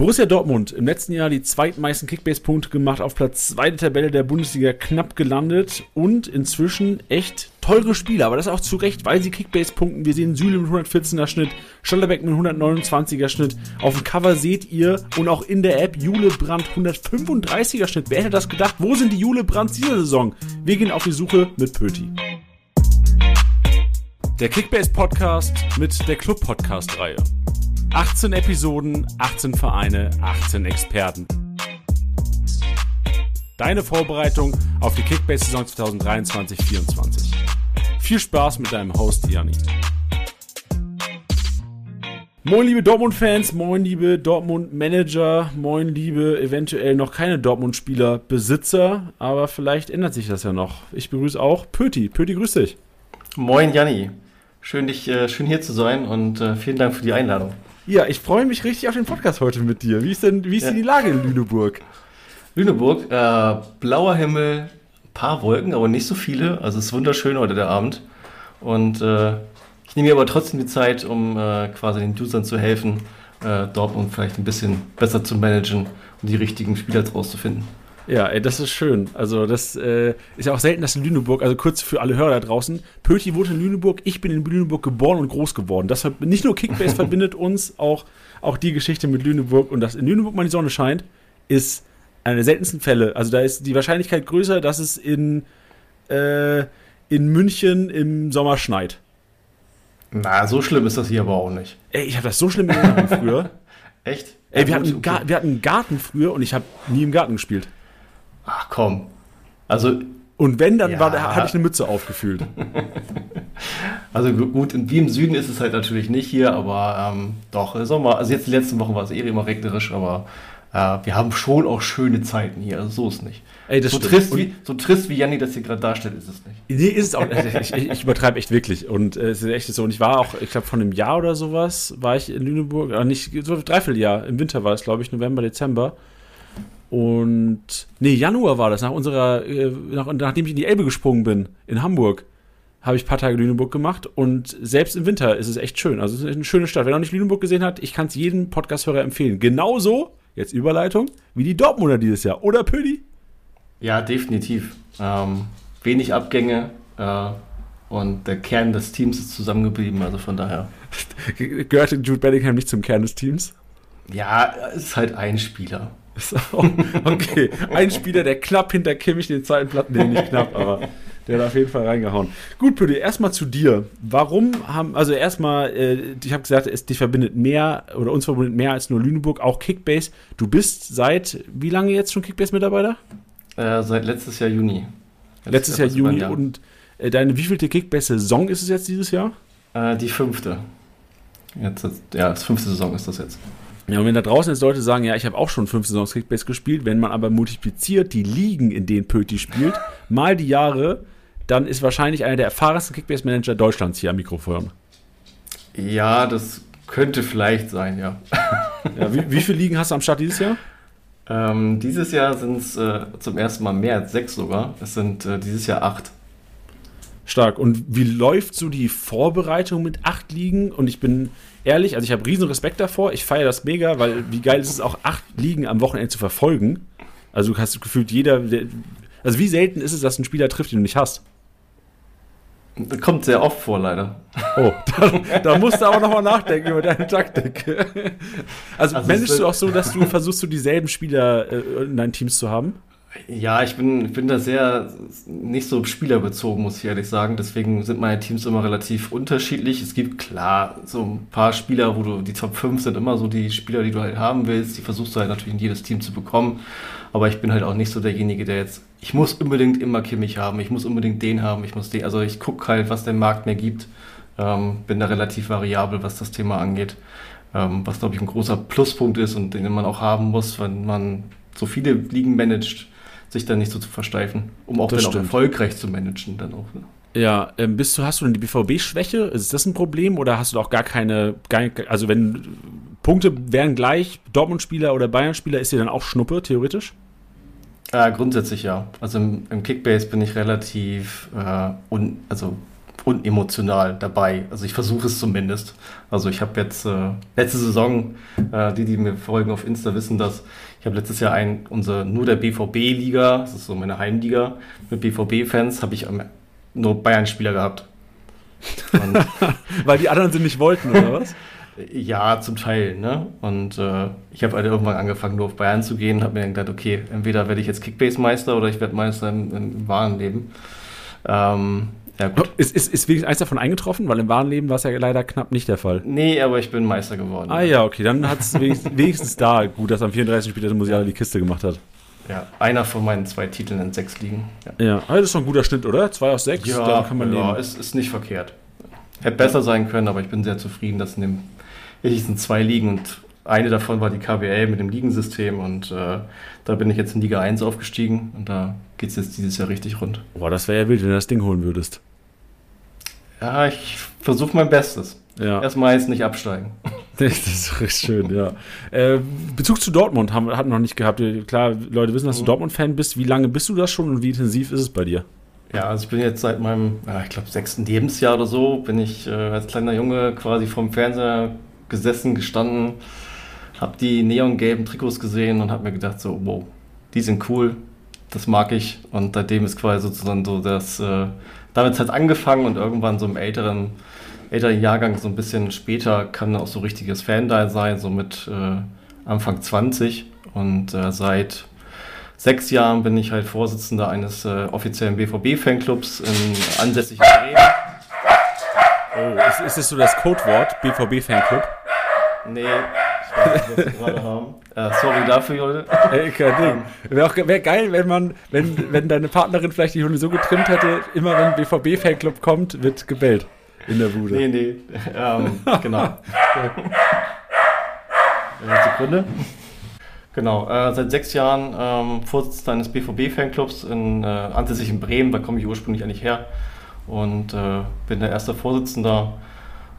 Borussia Dortmund im letzten Jahr die zweitmeisten Kickbase-Punkte gemacht, auf Platz 2 der Tabelle der Bundesliga knapp gelandet und inzwischen echt teure Spieler, aber das auch zu Recht, weil sie Kickbase punkten. Wir sehen Süle mit 114er Schnitt, Schollerbeck mit 129er Schnitt. Auf dem Cover seht ihr und auch in der App Jule Brandt 135er Schnitt. Wer hätte das gedacht? Wo sind die Jule Brands dieser Saison? Wir gehen auf die Suche mit Pöti. Der Kickbase Podcast mit der Club Podcast Reihe. 18 Episoden, 18 Vereine, 18 Experten. Deine Vorbereitung auf die Kickbase-Saison 2023-24. Viel Spaß mit deinem Host Janni. Moin liebe Dortmund-Fans, moin liebe Dortmund-Manager, moin liebe eventuell noch keine Dortmund-Spieler, Besitzer, aber vielleicht ändert sich das ja noch. Ich begrüße auch Pöti. Pöti, grüß dich. Moin Janni, schön, dich, äh, schön hier zu sein und äh, vielen Dank für die Einladung. Ja, ich freue mich richtig auf den Podcast heute mit dir. Wie ist denn, wie ist denn die Lage in Lüneburg? Lüneburg, äh, blauer Himmel, paar Wolken, aber nicht so viele. Also es ist wunderschön heute der Abend. Und äh, ich nehme mir aber trotzdem die Zeit, um äh, quasi den Usern zu helfen, äh, Dortmund vielleicht ein bisschen besser zu managen und die richtigen Spieler rauszufinden. Ja, ey, das ist schön. Also, das äh, ist ja auch selten, dass in Lüneburg, also kurz für alle Hörer da draußen, Pöti wohnt in Lüneburg, ich bin in Lüneburg geboren und groß geworden. Das nicht nur Kickbase verbindet uns, auch, auch die Geschichte mit Lüneburg und dass in Lüneburg mal die Sonne scheint, ist eine der seltensten Fälle. Also, da ist die Wahrscheinlichkeit größer, dass es in, äh, in München im Sommer schneit. Na, so schlimm ist das hier aber auch nicht. Ey, ich habe das so schlimm in früher. Echt? Ey, wir, hatten okay. wir hatten einen Garten früher und ich habe nie im Garten gespielt. Ach komm. Also. Und wenn, dann ja. war, hatte ich eine Mütze aufgefühlt. also gut, wie im Süden ist es halt natürlich nicht hier, aber ähm, doch, Sommer, also jetzt die letzten Wochen war es eh immer regnerisch, aber äh, wir haben schon auch schöne Zeiten hier, also so ist es nicht. Ey, so, trist wie, so trist wie Janni das hier gerade darstellt, ist es nicht. Nee, ist es auch Ich, ich, ich übertreibe echt wirklich. Und äh, es ist echt so. Und ich war auch, ich glaube, von einem Jahr oder sowas war ich in Lüneburg, äh, nicht so ein Dreivierteljahr, im Winter war es, glaube ich, November, Dezember. Und nee, Januar war das, nach unserer, äh, nach, nachdem ich in die Elbe gesprungen bin, in Hamburg, habe ich ein paar Tage Lüneburg gemacht und selbst im Winter ist es echt schön. Also es ist eine schöne Stadt. Wer noch nicht Lüneburg gesehen hat, ich kann es jedem Podcast-Hörer empfehlen. Genauso, jetzt Überleitung, wie die Dortmunder dieses Jahr, oder Pödi? Ja, definitiv. Ähm, wenig Abgänge äh, und der Kern des Teams ist zusammengeblieben, also von daher. Gehört Jude Bellingham nicht zum Kern des Teams? Ja, ist halt ein Spieler. Okay, ein Spieler, der knapp hinter Kimmich den zweiten Platten, nee, nicht knapp, aber der hat auf jeden Fall reingehauen. Gut, Püdi, erstmal zu dir. Warum haben, also erstmal, äh, ich habe gesagt, es dich verbindet mehr oder uns verbindet mehr als nur Lüneburg, auch Kickbase. Du bist seit wie lange jetzt schon Kickbase-Mitarbeiter? Äh, seit letztes Jahr Juni. letztes Jahr Juni und äh, deine wievielte Kickbase-Saison ist es jetzt dieses Jahr? Äh, die fünfte. Jetzt, ja, das fünfte Saison ist das jetzt. Ja, und wenn da draußen jetzt Leute sagen, ja, ich habe auch schon fünf Saisons Kickbase gespielt, wenn man aber multipliziert die Ligen, in denen Pöti spielt, mal die Jahre, dann ist wahrscheinlich einer der erfahrensten Kickbase-Manager Deutschlands hier am Mikrofon. Ja, das könnte vielleicht sein, ja. ja wie, wie viele Ligen hast du am Start dieses Jahr? Ähm, dieses Jahr sind es äh, zum ersten Mal mehr als sechs sogar. Es sind äh, dieses Jahr acht. Stark. Und wie läuft so die Vorbereitung mit acht Ligen? Und ich bin ehrlich, also ich habe riesen Respekt davor. Ich feiere das mega, weil wie geil ist es auch, acht Ligen am Wochenende zu verfolgen. Also du hast gefühlt jeder, also wie selten ist es, dass einen Spieler trifft, den du nicht hast? Das kommt sehr oft vor, leider. Oh, da, da musst du aber nochmal nachdenken über deine Taktik. Also, also managst du auch so, dass du versuchst, so dieselben Spieler äh, in deinen Teams zu haben? Ja, ich bin, bin da sehr nicht so spielerbezogen, muss ich ehrlich sagen. Deswegen sind meine Teams immer relativ unterschiedlich. Es gibt klar so ein paar Spieler, wo du die Top 5 sind immer so die Spieler, die du halt haben willst. Die versuchst du halt natürlich in jedes Team zu bekommen. Aber ich bin halt auch nicht so derjenige, der jetzt, ich muss unbedingt immer Kimmich haben, ich muss unbedingt den haben, ich muss den, also ich gucke halt, was der Markt mir gibt. Ähm, bin da relativ variabel, was das Thema angeht. Ähm, was, glaube ich, ein großer Pluspunkt ist und den man auch haben muss, wenn man so viele Ligen managt sich dann nicht so zu versteifen, um auch das dann auch erfolgreich zu managen dann auch. Ne? Ja, ähm, bist du, hast du denn die BVB-Schwäche? Ist das ein Problem oder hast du auch gar keine, gar, also wenn Punkte wären gleich, Dortmund-Spieler oder Bayern-Spieler, ist dir dann auch Schnuppe, theoretisch? Äh, grundsätzlich ja. Also im, im, Kickbase bin ich relativ, äh, un, also unemotional dabei. Also ich versuche es zumindest. Also ich habe jetzt äh, letzte Saison, äh, die, die mir folgen auf Insta, wissen das. Ich habe letztes Jahr ein, unser, nur der BVB-Liga, das ist so meine Heimliga, mit BVB-Fans, habe ich nur Bayern-Spieler gehabt. Weil die anderen sie nicht wollten, oder was? Ja, zum Teil. Ne? Und äh, ich habe halt irgendwann angefangen, nur auf Bayern zu gehen, habe mir dann gedacht, okay, entweder werde ich jetzt Kickbase-Meister oder ich werde Meister im, im wahren Leben. Ähm, ja, gut. Ist, ist, ist wenigstens eins davon eingetroffen? Weil im wahren Leben war es ja leider knapp nicht der Fall. Nee, aber ich bin Meister geworden. Ah ja, okay, dann hat es wenigstens, wenigstens, da gut, dass am 34. Spiel der Musiala die Kiste gemacht hat. Ja, einer von meinen zwei Titeln in sechs liegen. Ja, ja aber das ist doch ein guter Schnitt, oder? Zwei aus sechs, ja, dann kann man ja, Ist, ist nicht verkehrt. Hätte besser sein können, aber ich bin sehr zufrieden, dass in dem wichtigsten zwei Ligen und eine davon war die KBL mit dem Ligensystem und äh, da bin ich jetzt in Liga 1 aufgestiegen und da geht es jetzt dieses Jahr richtig rund. Boah, das wäre ja wild, wenn du das Ding holen würdest. Ja, ich versuche mein Bestes. Ja. Erstmal jetzt nicht absteigen. Das ist richtig schön, ja. Äh, Bezug zu Dortmund haben wir noch nicht gehabt. Klar, Leute wissen, dass du mhm. Dortmund-Fan bist. Wie lange bist du das schon und wie intensiv ist es bei dir? Ja, also ich bin jetzt seit meinem, ich glaube, sechsten Lebensjahr oder so, bin ich äh, als kleiner Junge quasi vorm Fernseher gesessen, gestanden, habe die neongelben Trikots gesehen und habe mir gedacht, so, wow, die sind cool, das mag ich. Und seitdem ist quasi sozusagen so das, äh, damit hat es angefangen und irgendwann so im älteren, älteren Jahrgang, so ein bisschen später, kann auch so richtiges Fan da sein, so mit äh, Anfang 20. Und äh, seit sechs Jahren bin ich halt Vorsitzender eines äh, offiziellen BVB-Fanclubs in ansässigen Bremen. Oh, ist, ist das so das Codewort, BVB-Fanclub? Nee, was wir gerade haben. Äh, sorry dafür, Leute. Ey, kein Ding. Wäre wär geil, wenn man, wenn, wenn deine Partnerin vielleicht die Hunde so getrimmt hätte, immer wenn BVB-Fanclub kommt, wird gebellt in der Bude. Nee, nee. Ähm, genau. Eine Sekunde. Genau, äh, seit sechs Jahren ähm, Vorsitzender eines BVB-Fanclubs in äh, ansässig in Bremen, da komme ich ursprünglich eigentlich her und äh, bin der erste Vorsitzender,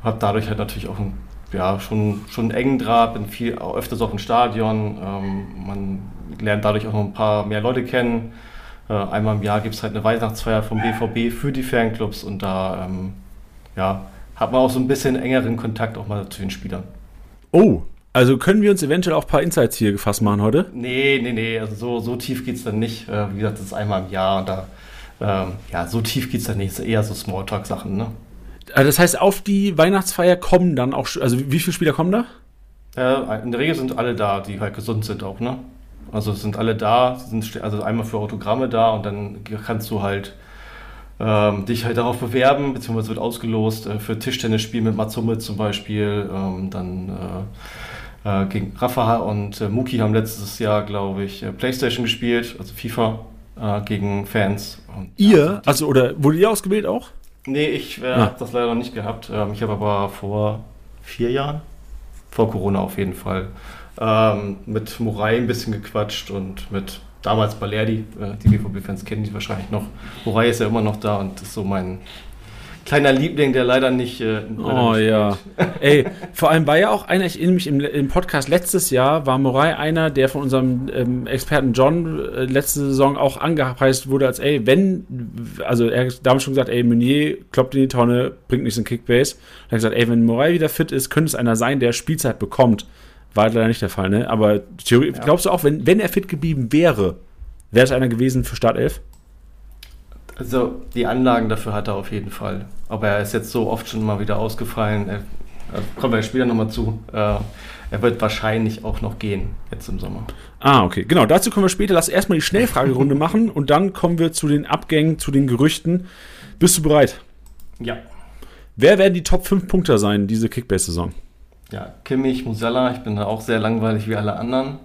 habe dadurch halt natürlich auch ein, ja, schon, schon einen engen Draht, bin viel öfters auch im Stadion, ähm, man lernt dadurch auch noch ein paar mehr Leute kennen. Äh, einmal im Jahr gibt es halt eine Weihnachtsfeier vom BVB für die Fanclubs und da ähm, ja, hat man auch so ein bisschen engeren Kontakt auch mal zu den Spielern. Oh, also können wir uns eventuell auch ein paar Insights hier gefasst machen heute? Nee, nee, nee. Also so, so tief geht es dann nicht. Äh, wie gesagt, das ist einmal im Jahr und da, ähm, ja, so tief geht es dann nicht. Das ist eher so Smalltalk-Sachen, ne? Also das heißt, auf die Weihnachtsfeier kommen dann auch, also wie viele Spieler kommen da? Äh, in der Regel sind alle da, die halt gesund sind auch, ne? Also sind alle da, sind also einmal für Autogramme da und dann kannst du halt ähm, dich halt darauf bewerben, beziehungsweise wird ausgelost äh, für Tischtennisspiel mit Matsumme zum Beispiel, ähm, dann äh, äh, gegen Rafa und äh, Muki haben letztes Jahr, glaube ich, äh, Playstation gespielt, also FIFA äh, gegen Fans. Und, ihr? Ja, also, oder wurde ihr ausgewählt auch? Nee, ich äh, ah. habe das leider noch nicht gehabt. Ähm, ich habe aber vor vier Jahren, vor Corona auf jeden Fall, ähm, mit Morai ein bisschen gequatscht und mit damals Balerdi, äh, die BVB-Fans kennen die wahrscheinlich noch. Morai ist ja immer noch da und ist so mein kleiner Liebling, der leider nicht. Äh, leider oh nicht ja. Ey, vor allem war ja auch einer, ich erinnere mich im, im Podcast letztes Jahr, war Morai einer, der von unserem ähm, Experten John äh, letzte Saison auch angepreist wurde, als ey, wenn, also er hat damals schon gesagt, ey, Meunier kloppt in die Tonne, bringt nichts in Kickbase. Er hat gesagt, ey, wenn Morai wieder fit ist, könnte es einer sein, der Spielzeit bekommt. War leider nicht der Fall, ne? Aber Theorie, ja. glaubst du auch, wenn, wenn er fit geblieben wäre, wäre es einer gewesen für Startelf? Also die Anlagen dafür hat er auf jeden Fall. Aber er ist jetzt so oft schon mal wieder ausgefallen. Er, kommen wir später nochmal zu. Äh, er wird wahrscheinlich auch noch gehen, jetzt im Sommer. Ah, okay. Genau, dazu kommen wir später. Lass erstmal die Schnellfragerunde machen und dann kommen wir zu den Abgängen, zu den Gerüchten. Bist du bereit? Ja. Wer werden die Top 5 Punkte sein, diese Kickbase-Saison? Ja, Kimmich, Musella. Ich bin da auch sehr langweilig wie alle anderen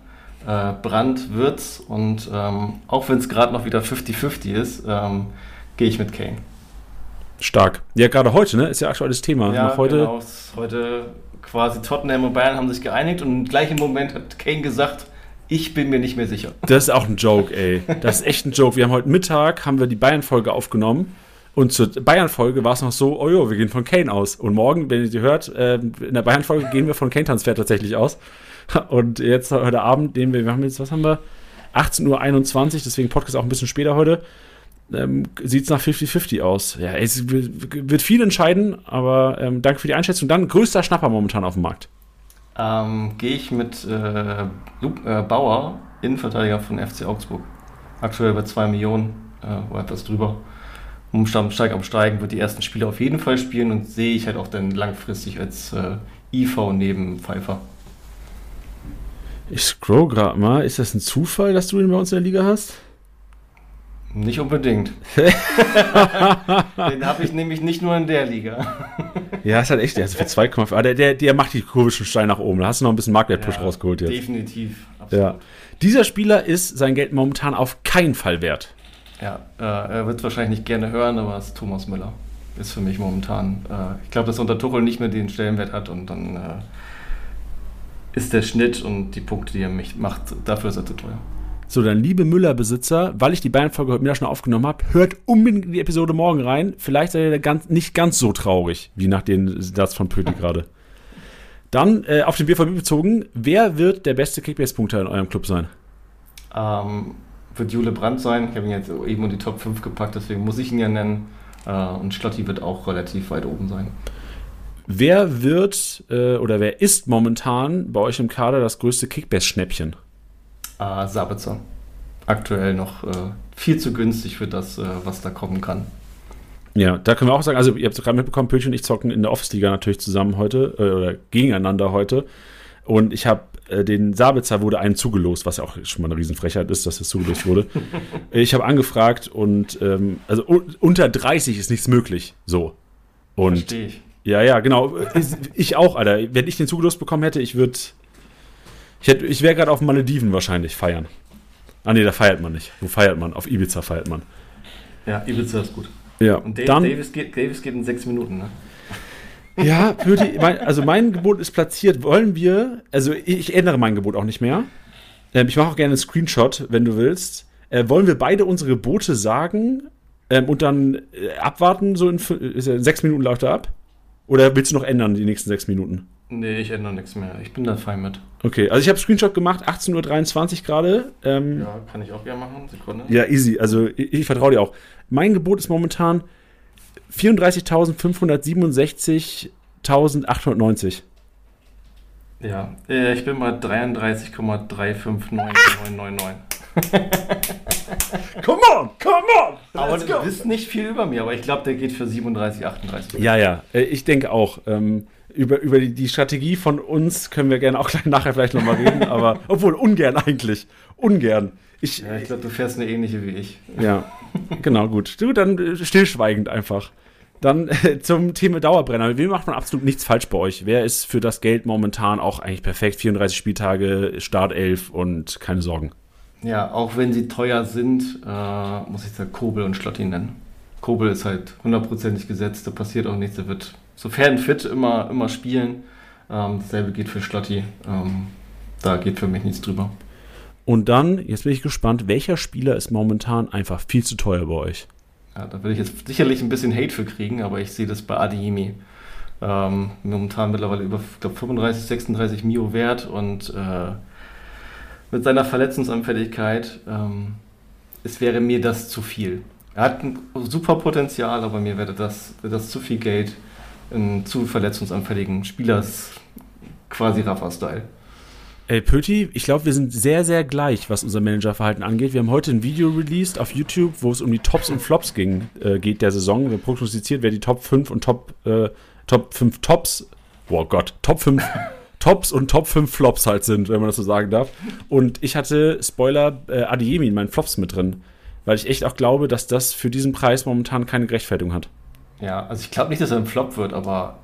äh, Brand, Würz und ähm, auch wenn es gerade noch wieder 50-50 ist, ähm, gehe ich mit Kane. Stark. Ja, gerade heute, ne? Ist ja aktuelles Thema. Ja, Noch heute genau. Heute quasi Tottenham und Bayern haben sich geeinigt und im gleichen Moment hat Kane gesagt, ich bin mir nicht mehr sicher. Das ist auch ein Joke, ey. Das ist echt ein Joke. Wir haben heute Mittag haben wir die Bayern-Folge aufgenommen. Und zur Bayern-Folge war es noch so, oh jo, wir gehen von Kane aus. Und morgen, wenn ihr die hört, äh, in der Bayern-Folge gehen wir von Kane-Transfer tatsächlich aus. Und jetzt heute Abend, den wir, wir haben jetzt, was haben wir? 18.21 Uhr, deswegen Podcast auch ein bisschen später heute. ähm, sieht es nach 50-50 aus. Ja, es wird viel entscheiden, aber ähm, danke für die Einschätzung. Dann größter Schnapper momentan auf dem Markt. Ähm, Gehe ich mit äh, äh, Bauer, Innenverteidiger von FC Augsburg. Aktuell bei 2 Millionen äh, oder etwas drüber. Umstand steig am Steigen, wird die ersten Spiele auf jeden Fall spielen und sehe ich halt auch dann langfristig als äh, IV neben Pfeiffer. Ich scroll gerade mal. Ist das ein Zufall, dass du ihn bei uns in der Liga hast? Nicht unbedingt. Den habe ich nämlich nicht nur in der Liga. ja, ist halt echt. Also für 2,5. Ah, der, der, der macht die Kurve schon steil nach oben. Da hast du noch ein bisschen Marktwert-Push ja, rausgeholt jetzt. Definitiv. Absolut. Ja. Dieser Spieler ist sein Geld momentan auf keinen Fall wert. Ja, äh, er wird es wahrscheinlich nicht gerne hören, aber es ist Thomas Müller. Ist für mich momentan. Äh, ich glaube, dass unter Tuchel nicht mehr den Stellenwert hat und dann äh, ist der Schnitt und die Punkte, die er mich macht, dafür ist er zu teuer. So, dann liebe Müller-Besitzer, weil ich die Bayern-Folge heute Mittag schon aufgenommen habe, hört unbedingt die Episode morgen rein. Vielleicht seid ihr ganz, nicht ganz so traurig, wie nach dem Satz von Pöti gerade. Dann äh, auf den BVB bezogen, wer wird der beste Kickbase-Punkter in eurem Club sein? Ähm, wird Jule Brandt sein. Ich habe ihn jetzt eben in die Top 5 gepackt, deswegen muss ich ihn ja nennen. Äh, und Schlotti wird auch relativ weit oben sein. Wer wird äh, oder wer ist momentan bei euch im Kader das größte Kickbase-Schnäppchen? Äh, Sabitzer. Aktuell noch äh, viel zu günstig für das, äh, was da kommen kann. Ja, da können wir auch sagen, also ihr habt es gerade mitbekommen, Pötchen und ich zocken in der Office-Liga natürlich zusammen heute äh, oder gegeneinander heute. Und ich habe äh, den Sabitzer wurde einem zugelost, was ja auch schon mal eine Riesenfrechheit ist, dass das zugelost wurde. ich habe angefragt und ähm, also unter 30 ist nichts möglich. So. Und Verstehe ich. Ja, ja, genau. Ich auch, Alter. Wenn ich den zugelost bekommen hätte, ich würde. Ich, ich wäre gerade auf Malediven wahrscheinlich feiern. Ah, nee, da feiert man nicht. Wo feiert man? Auf Ibiza feiert man. Ja, Ibiza ist gut. Ja, und Dave, dann, Davis, geht, Davis geht in sechs Minuten, ne? Ja, die, mein, also mein Gebot ist platziert. Wollen wir, also ich ändere mein Gebot auch nicht mehr. Ähm, ich mache auch gerne einen Screenshot, wenn du willst. Äh, wollen wir beide unsere Gebote sagen ähm, und dann äh, abwarten, so in, in sechs Minuten läuft er ab? Oder willst du noch ändern, die nächsten sechs Minuten? Nee, ich ändere nichts mehr. Ich bin da fein mit. Okay, also ich habe Screenshot gemacht, 18.23 Uhr gerade. Ähm, ja, kann ich auch gerne machen. Sekunde. Ja, easy. Also ich, ich vertraue dir auch. Mein Gebot ist momentan 34.567.890. Ja, äh, ich bin bei 33,359999. come on, come on! Aber du bist nicht viel über mir, aber ich glaube, der geht für 37, 38. Ja, ja, äh, ich denke auch. Ähm, über, über die, die, Strategie von uns können wir gerne auch gleich nachher vielleicht nochmal reden, aber obwohl ungern eigentlich. Ungern. Ich, ja, ich glaube, du fährst eine ähnliche wie ich. Ja, genau, gut. Du dann äh, stillschweigend einfach. Dann äh, zum Thema Dauerbrenner. Wie macht man absolut nichts falsch bei euch? Wer ist für das Geld momentan auch eigentlich perfekt? 34 Spieltage, Startelf und keine Sorgen. Ja, auch wenn sie teuer sind, äh, muss ich sagen, Kobel und Schlotti nennen. Kobel ist halt hundertprozentig gesetzt, da passiert auch nichts, er wird sofern fit immer, immer spielen. Ähm, dasselbe geht für Schlotti. Ähm, da geht für mich nichts drüber. Und dann, jetzt bin ich gespannt, welcher Spieler ist momentan einfach viel zu teuer bei euch? Ja, da will ich jetzt sicherlich ein bisschen Hate für kriegen, aber ich sehe das bei Adiemi. Ähm, momentan mittlerweile über glaub, 35, 36 Mio wert und äh, mit seiner Verletzungsanfälligkeit, ähm, es wäre mir das zu viel. Er hat ein super Potenzial, aber mir wäre das, das zu viel Geld in zu verletzungsanfälligen Spielers, quasi Rafa-Style. Ey, Pöti, ich glaube, wir sind sehr, sehr gleich, was unser Managerverhalten angeht. Wir haben heute ein Video released auf YouTube, wo es um die Tops und Flops ging, äh, geht der Saison. Wir prognostiziert, wer die Top 5 und Top, äh, Top 5 Tops, boah Gott, Top 5 Tops und Top 5 Flops halt sind, wenn man das so sagen darf. Und ich hatte, Spoiler, äh, Adiemi in meinen Flops mit drin, weil ich echt auch glaube, dass das für diesen Preis momentan keine Gerechtfertigung hat. Ja, also ich glaube nicht, dass er ein Flop wird, aber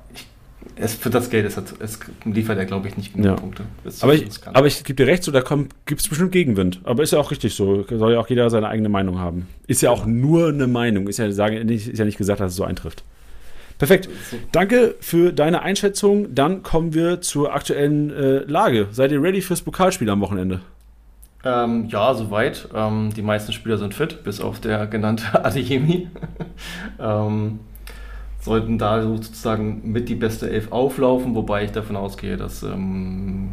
es, für das Geld ist es liefert er, glaube ich, nicht genug ja. Punkte. Aber ich, aber ich gebe dir recht, so, da gibt es bestimmt Gegenwind. Aber ist ja auch richtig so. Soll ja auch jeder seine eigene Meinung haben. Ist ja auch nur eine Meinung. Ist ja, sagen, ist ja nicht gesagt, dass es so eintrifft. Perfekt. Danke für deine Einschätzung. Dann kommen wir zur aktuellen äh, Lage. Seid ihr ready fürs Pokalspiel am Wochenende? Ähm, ja, soweit. Ähm, die meisten Spieler sind fit, bis auf der genannte Adeyemi. ähm, sollten da sozusagen mit die beste Elf auflaufen, wobei ich davon ausgehe, dass ähm,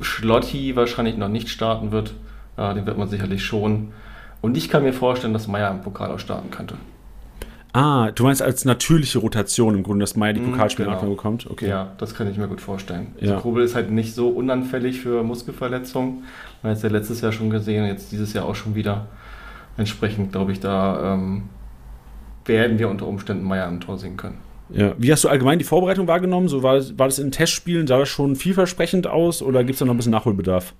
Schlotti wahrscheinlich noch nicht starten wird. Äh, den wird man sicherlich schon. Und ich kann mir vorstellen, dass Meier im Pokal auch starten könnte. Ah, du meinst als natürliche Rotation im Grunde, dass Meier die Mhm, Pokalspiele genau. Bekommt? Okay. Ja, das kann ich mir gut vorstellen. Ja. Also Kobel ist halt nicht so unanfällig für Muskelverletzungen. Man hat es ja letztes Jahr schon gesehen, jetzt dieses Jahr auch schon wieder. Entsprechend glaube ich, da ähm, werden wir unter Umständen Meier am Tor sehen können. Ja. Wie hast du allgemein die Vorbereitung wahrgenommen? So war, das- war das in Testspielen, sah das schon vielversprechend aus oder gibt es da noch ein bisschen Nachholbedarf?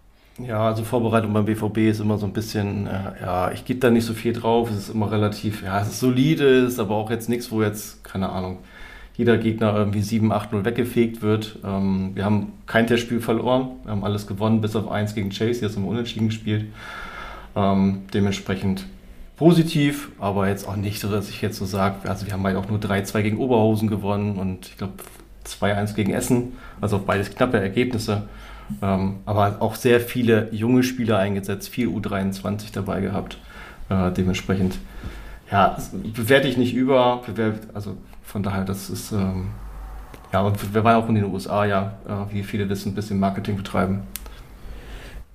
Ja, also Vorbereitung beim BVB ist immer so ein bisschen, äh, ja, ich gebe da nicht so viel drauf. Es ist immer relativ, ja, es ist solide, ist aber auch jetzt nichts, wo jetzt, keine Ahnung, jeder Gegner irgendwie 7-8-0 weggefegt wird. Ähm, wir haben kein Testspiel verloren, wir haben alles gewonnen, bis auf eins gegen Chase, jetzt haben wir unentschieden gespielt. Ähm, dementsprechend positiv, aber jetzt auch nicht so, dass ich jetzt so sage, also wir haben halt auch nur 3-2 gegen Oberhausen gewonnen und ich glaube 2-1 gegen Essen, also beides knappe Ergebnisse. Ähm, aber auch sehr viele junge Spieler eingesetzt, viel U23 dabei gehabt. Äh, dementsprechend, ja, bewerte ich nicht über, bewerte, also von daher, das ist, ähm, ja, und wir waren auch in den USA, ja, äh, wie viele wissen, ein bisschen Marketing betreiben.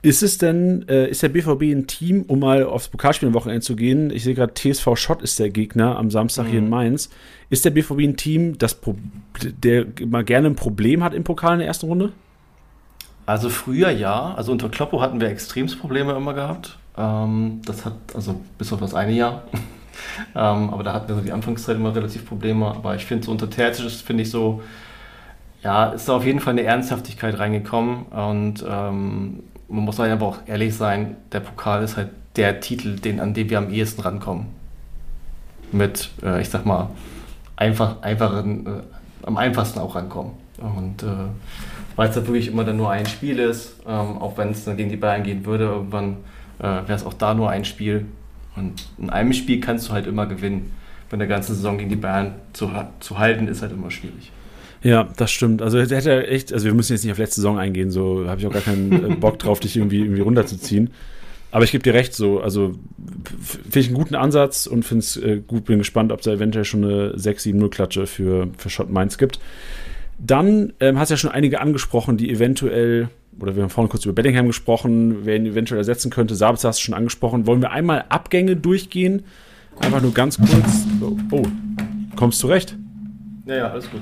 Ist es denn, äh, ist der BVB ein Team, um mal aufs Pokalspiel am Wochenende zu gehen? Ich sehe gerade, TSV Schott ist der Gegner am Samstag hier in Mhm. Mainz. Ist der BVB ein Team, das Pro der mal gerne ein Problem hat im Pokal in der ersten Runde? Also früher ja, also unter Kloppo hatten wir extremst Probleme immer gehabt. Ähm, das hat, also bis auf das eine Jahr. ähm, aber da hatten wir so die Anfangszeit immer relativ Probleme. Aber ich finde so unter Terzic ist, finde ich so, ja, ist da auf jeden Fall eine Ernsthaftigkeit reingekommen. Und ähm, man muss halt einfach auch ehrlich sein, der Pokal ist halt der Titel, den, an dem wir am ehesten rankommen. Mit, äh, ich sag mal, einfach, einfachen, äh, am einfachsten auch rankommen. Und äh, weil es da wirklich immer dann nur ein Spiel ist, ähm, auch wenn es dann gegen die Bayern gehen würde, irgendwann äh, wäre es auch da nur ein Spiel. Und in einem Spiel kannst du halt immer gewinnen. Wenn der ganze Saison gegen die Bayern zu, zu halten, ist halt immer schwierig. Ja, das stimmt. Also hätte echt, also wir müssen jetzt nicht auf letzte Saison eingehen, so habe ich auch gar keinen äh, Bock drauf, dich irgendwie, irgendwie runterzuziehen. Aber ich gebe dir recht, so, also finde ich einen guten Ansatz und finde es äh, gut, bin gespannt, ob es da eventuell schon eine 6-7-0-Klatsche für, für Schott Mainz gibt. Dann ähm, hast du ja schon einige angesprochen, die eventuell, oder wir haben vorhin kurz über Bellingham gesprochen, wer ihn eventuell ersetzen könnte. Sabitzer hast du schon angesprochen. Wollen wir einmal Abgänge durchgehen? Einfach nur ganz kurz. Oh, oh kommst du recht? Ja, ja, alles gut.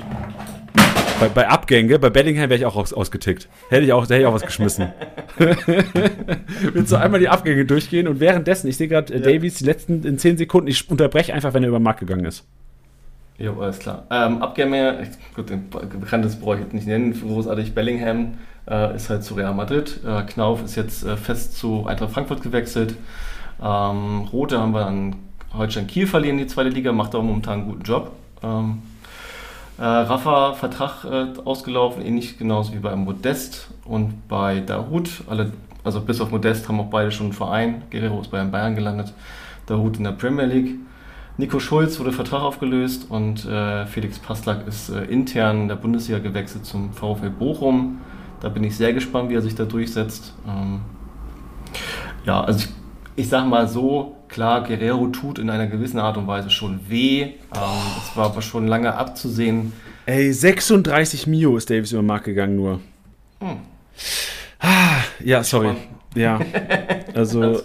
Bei, bei Abgänge, bei Bellingham wäre ich auch aus, ausgetickt. Hätte ich auch, da hätte ich auch was geschmissen. Willst du einmal die Abgänge durchgehen und währenddessen, ich sehe gerade äh, Ja. Davies die letzten in 10 Sekunden, ich unterbreche einfach, wenn er über den Markt gegangen ist. Jo, alles klar. Ähm, Abgänge, gut, den bekanntes brauche ich jetzt nicht nennen, großartig. Bellingham äh, ist halt zu Real Madrid. Äh, Knauf ist jetzt äh, fest zu Eintracht Frankfurt gewechselt. Ähm, Rote haben wir an Holstein Kiel verliehen, die zweite Liga, macht auch momentan einen guten Job. Ähm, äh, Rafa, Vertrag äh, ausgelaufen, ähnlich genauso wie bei Modest und bei Dahut. Alle, also bis auf Modest haben auch beide schon einen Verein. Guerrero ist bei Bayern gelandet, Dahut in der Premier League. Nico Schulz wurde Vertrag aufgelöst und äh, Felix Passlack ist äh, intern in der Bundesliga gewechselt zum VfL Bochum. Da bin ich sehr gespannt, wie er sich da durchsetzt. Ähm, ja, also ich, ich sag mal so, klar, Guerrero tut in einer gewissen Art und Weise schon weh. Ähm, es war aber schon lange abzusehen. Ey, 36 Mio ist Davies über den Markt gegangen nur. Hm. Ah, ja, sorry. Ja, also.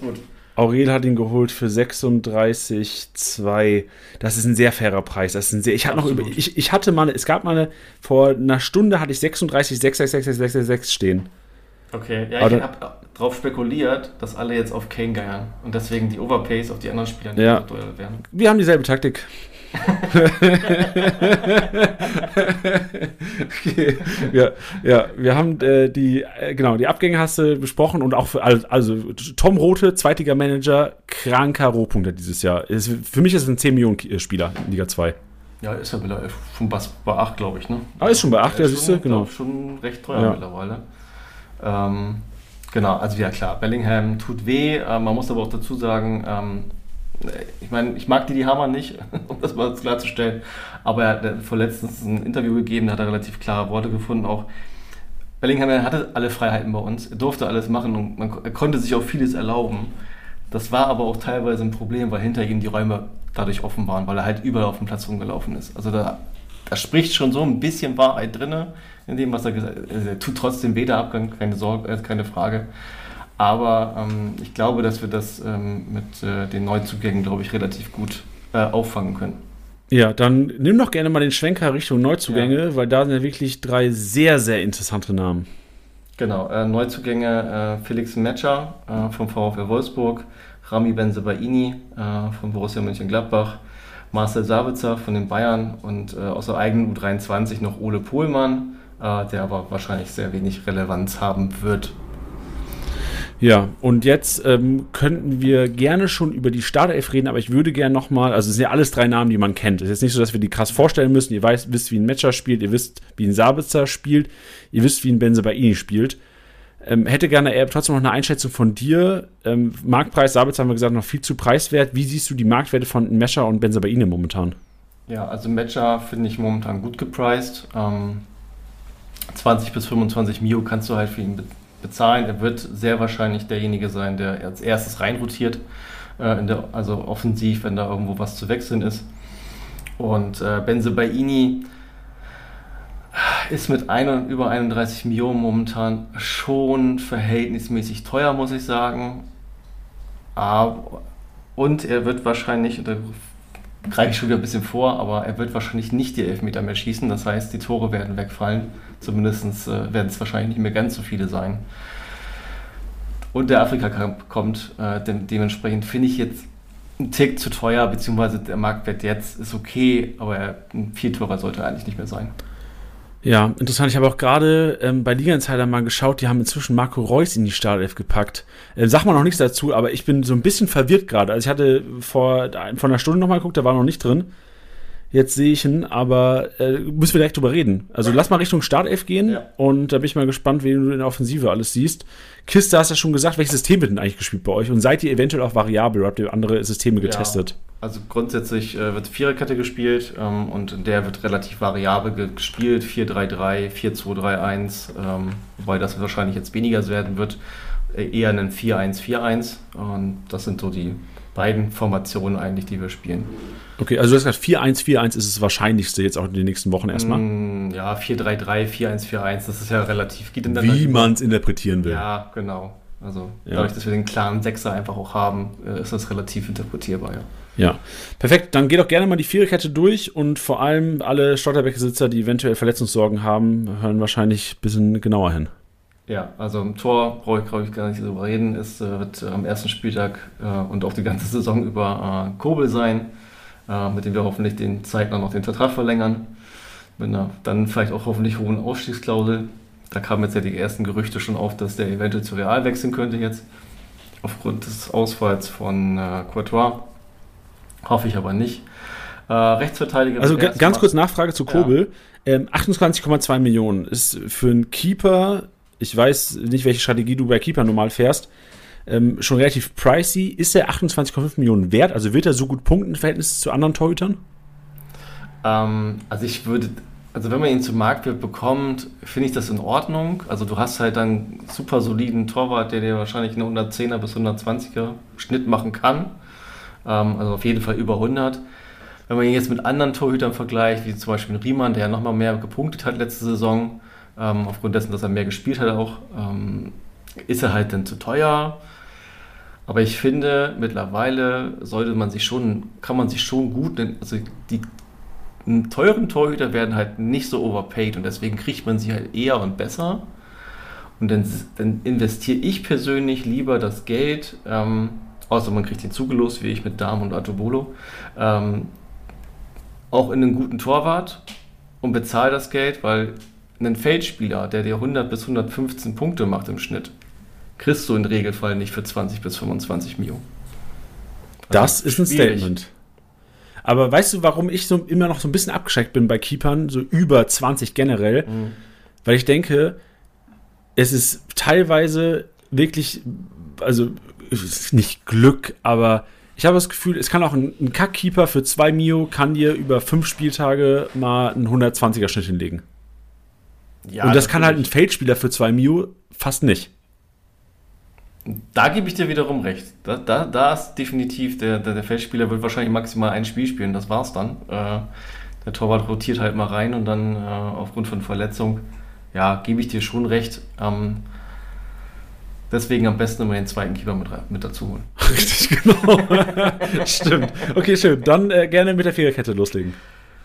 Aurel hat ihn geholt für 36,2. Das ist ein sehr fairer Preis. Das ist ein sehr, ich hatte noch über, ich, ich hatte mal, es gab mal eine, vor einer Stunde hatte ich 36,66666 stehen. Okay, ja, Aber ich habe darauf spekuliert, dass alle jetzt auf Kane geiern und deswegen die Overpays auf die anderen Spieler nicht Ja. teuer werden. Wir haben dieselbe Taktik. okay. ja, ja, wir haben äh, die, äh, genau, die Abgänge hast du besprochen und auch für, also Tom Rote, zweitiger Manager, kranker Rohpunkter dieses Jahr. Ist, für mich ist es ein 10 Millionen Ki- Spieler in Liga 2. Ja, ist ja wieder schon bei, bei 8, glaube ich, ne? Ah, ist schon bei 8, ja, siehst du, schon, genau. glaub, schon recht teuer Ja. mittlerweile. Ähm, genau, also ja klar, Bellingham tut weh. Äh, man muss aber auch dazu sagen, ähm, ich meine, ich mag Didi Hammer nicht, um das mal klarzustellen, aber er hat äh, vor letztens ein Interview gegeben, da hat er relativ klare Worte gefunden. Auch Bellingham hatte alle Freiheiten bei uns, er durfte alles machen und man, er konnte sich auch vieles erlauben. Das war aber auch teilweise ein Problem, weil hinter ihm die Räume dadurch offen waren, weil er halt überall auf dem Platz rumgelaufen ist. Also da, da spricht schon so ein bisschen Wahrheit drin in dem, was er gesagt hat. Also er tut trotzdem weh, der Abgang, keine Sorge, äh, keine Frage. Aber ähm, ich glaube, dass wir das ähm, mit äh, den Neuzugängen, glaube ich, relativ gut äh, auffangen können. Ja, dann nimm doch gerne mal den Schwenker Richtung Neuzugänge, ja. weil da sind ja wirklich drei sehr, sehr interessante Namen. Genau, äh, Neuzugänge äh, Felix Metscher äh, vom VfL Wolfsburg, Rami Benzebaini äh, von Borussia Mönchengladbach, Marcel Sabitzer von den Bayern und äh, aus der eigenen U23 noch Ole Pohlmann, äh, der aber wahrscheinlich sehr wenig Relevanz haben wird ja, und jetzt ähm, könnten wir gerne schon über die Startelf reden, aber ich würde gerne nochmal, also es sind ja alles drei Namen, die man kennt. Es ist jetzt nicht so, dass wir die krass vorstellen müssen. Ihr weißt, wisst, wie ein Matcher spielt, ihr wisst, wie ein Sabitzer spielt, ihr wisst, wie ein Benzebaini spielt. Ähm, hätte gerne eher trotzdem noch eine Einschätzung von dir. Ähm, Marktpreis, Sabitzer haben wir gesagt, noch viel zu preiswert. Wie siehst du die Marktwerte von Mescher und Benzebaini momentan? Ja, also Matcher finde ich momentan gut gepreist. Ähm, 20 bis 25 Mio kannst du halt für ihn bezahlen. Er wird sehr wahrscheinlich derjenige sein, der als erstes reinrotiert, äh, der, also offensiv, wenn da irgendwo was zu wechseln ist. Und äh, Benzebaini ist mit ein, über 31 Millionen momentan schon verhältnismäßig teuer, muss ich sagen. Aber, und er wird wahrscheinlich, da greife ich schon wieder ein bisschen vor, aber er wird wahrscheinlich nicht die Elfmeter mehr schießen. Das heißt, die Tore werden wegfallen. Zumindest äh, werden es wahrscheinlich nicht mehr ganz so viele sein. Und der Afrika Cup kommt. Äh, de dementsprechend finde ich jetzt ein Tick zu teuer, beziehungsweise der Marktwert jetzt ist okay, aber er, ein Viertürer sollte eigentlich nicht mehr sein. Ja, interessant. Ich habe auch gerade ähm, bei Liga Insider mal geschaut, die haben inzwischen Marco Reus in die Startelf gepackt. Äh, sag mal noch nichts dazu, aber ich bin so ein bisschen verwirrt gerade. Also ich hatte vor, vor einer Stunde nochmal geguckt, der war noch nicht drin. Jetzt sehe ich ihn, aber äh, müssen wir direkt drüber reden. Also lass mal Richtung Startelf gehen ja. und da bin ich mal gespannt, wie du in der Offensive alles siehst. Kiste hast ja schon gesagt, welches System wird denn eigentlich gespielt bei euch? Und seid ihr eventuell auch variabel oder habt ihr andere Systeme getestet? Ja, also grundsätzlich äh, wird Viererkette gespielt ähm, und der wird relativ variabel gespielt. 4-3-3, 4-2-3-1, ähm, wobei das wahrscheinlich jetzt weniger werden wird. Äh, eher ein 4-1-4-1 und das sind so die beiden Formationen eigentlich, die wir spielen. Okay, also du hast gesagt, 4-1-4-1 ist das Wahrscheinlichste jetzt auch in den nächsten Wochen erstmal. Mm, ja, 4-3-3, 4-1-4-1, das ist ja relativ. Geht in Wie man es interpretieren will. Ja, genau. Also ja. dadurch, dass wir den klaren Sechser einfach auch haben, äh, ist das relativ interpretierbar, ja. Ja, perfekt. Dann geht doch gerne mal die Viererkette durch und vor allem alle Stotterbeck-Besitzer, die eventuell Verletzungssorgen haben, hören wahrscheinlich ein bisschen genauer hin. Ja, also im Tor brauche ich, glaube ich, gar nicht darüber reden. Es äh, wird am ersten Spieltag äh, und auch die ganze Saison über äh, Kobel sein, äh, mit dem wir hoffentlich den zeitnah noch den Vertrag verlängern. Mit einer dann vielleicht auch hoffentlich hohen Ausstiegsklausel. Da kamen jetzt ja die ersten Gerüchte schon auf, dass der eventuell zu Real wechseln könnte jetzt. Aufgrund des Ausfalls von äh, Courtois. Hoffe ich aber nicht. Äh, Rechtsverteidiger. Also ganz kurz Nachfrage zu Kobel. Ja. Ähm, 28,2 Millionen ist für einen Keeper ich weiß nicht, welche Strategie du bei Keeper normal fährst, ähm, schon relativ pricey. Ist er 28,5 Millionen wert? Also wird er so gut punkten im Verhältnis zu anderen Torhütern? Ähm, also ich würde, also wenn man ihn zum Marktwert bekommt, finde ich das in Ordnung. Also du hast halt einen super soliden Torwart, der dir wahrscheinlich einen 110er bis 120er Schnitt machen kann. Ähm, also auf jeden Fall über 100. Wenn man ihn jetzt mit anderen Torhütern vergleicht, wie zum Beispiel Riemann, der ja nochmal mehr gepunktet hat letzte Saison, ähm, aufgrund dessen, dass er mehr gespielt hat auch, ähm, ist er halt dann zu teuer. Aber ich finde, mittlerweile sollte man sich schon, kann man sich schon gut, also die teuren Torhüter werden halt nicht so overpaid und deswegen kriegt man sie halt eher und besser. Und dann, dann investiere ich persönlich lieber das Geld, ähm, außer man kriegt ihn zugelost, wie ich mit Darm und Atobolo, ähm, auch in einen guten Torwart und bezahle das Geld, weil einen Feldspieler, der dir 100 bis 115 Punkte macht im Schnitt, kriegst du im Regelfall nicht für 20 bis 25 Mio. Also das ist ein schwierig. Statement. Aber weißt du, warum ich so immer noch so ein bisschen abgeschreckt bin bei Keepern, so über 20 generell? Mhm. Weil ich denke, es ist teilweise wirklich, also nicht Glück, aber ich habe das Gefühl, es kann auch ein, ein Kackkeeper für 2 Mio kann dir über fünf Spieltage mal einen 120er Schnitt hinlegen. Ja, und das, das kann halt ein Feldspieler für 2 Mio fast nicht. Da gebe ich dir wiederum recht. Da, da, da ist definitiv, der, der, der, Feldspieler wird wahrscheinlich maximal ein Spiel spielen, das war's dann. Äh, der Torwart rotiert halt mal rein und dann äh, aufgrund von Verletzung, ja, gebe ich dir schon recht. Ähm, Deswegen am besten immer den zweiten Keeper mit, mit dazu holen. Richtig, genau. Stimmt. Okay, schön. Dann äh, gerne mit der Viererkette loslegen.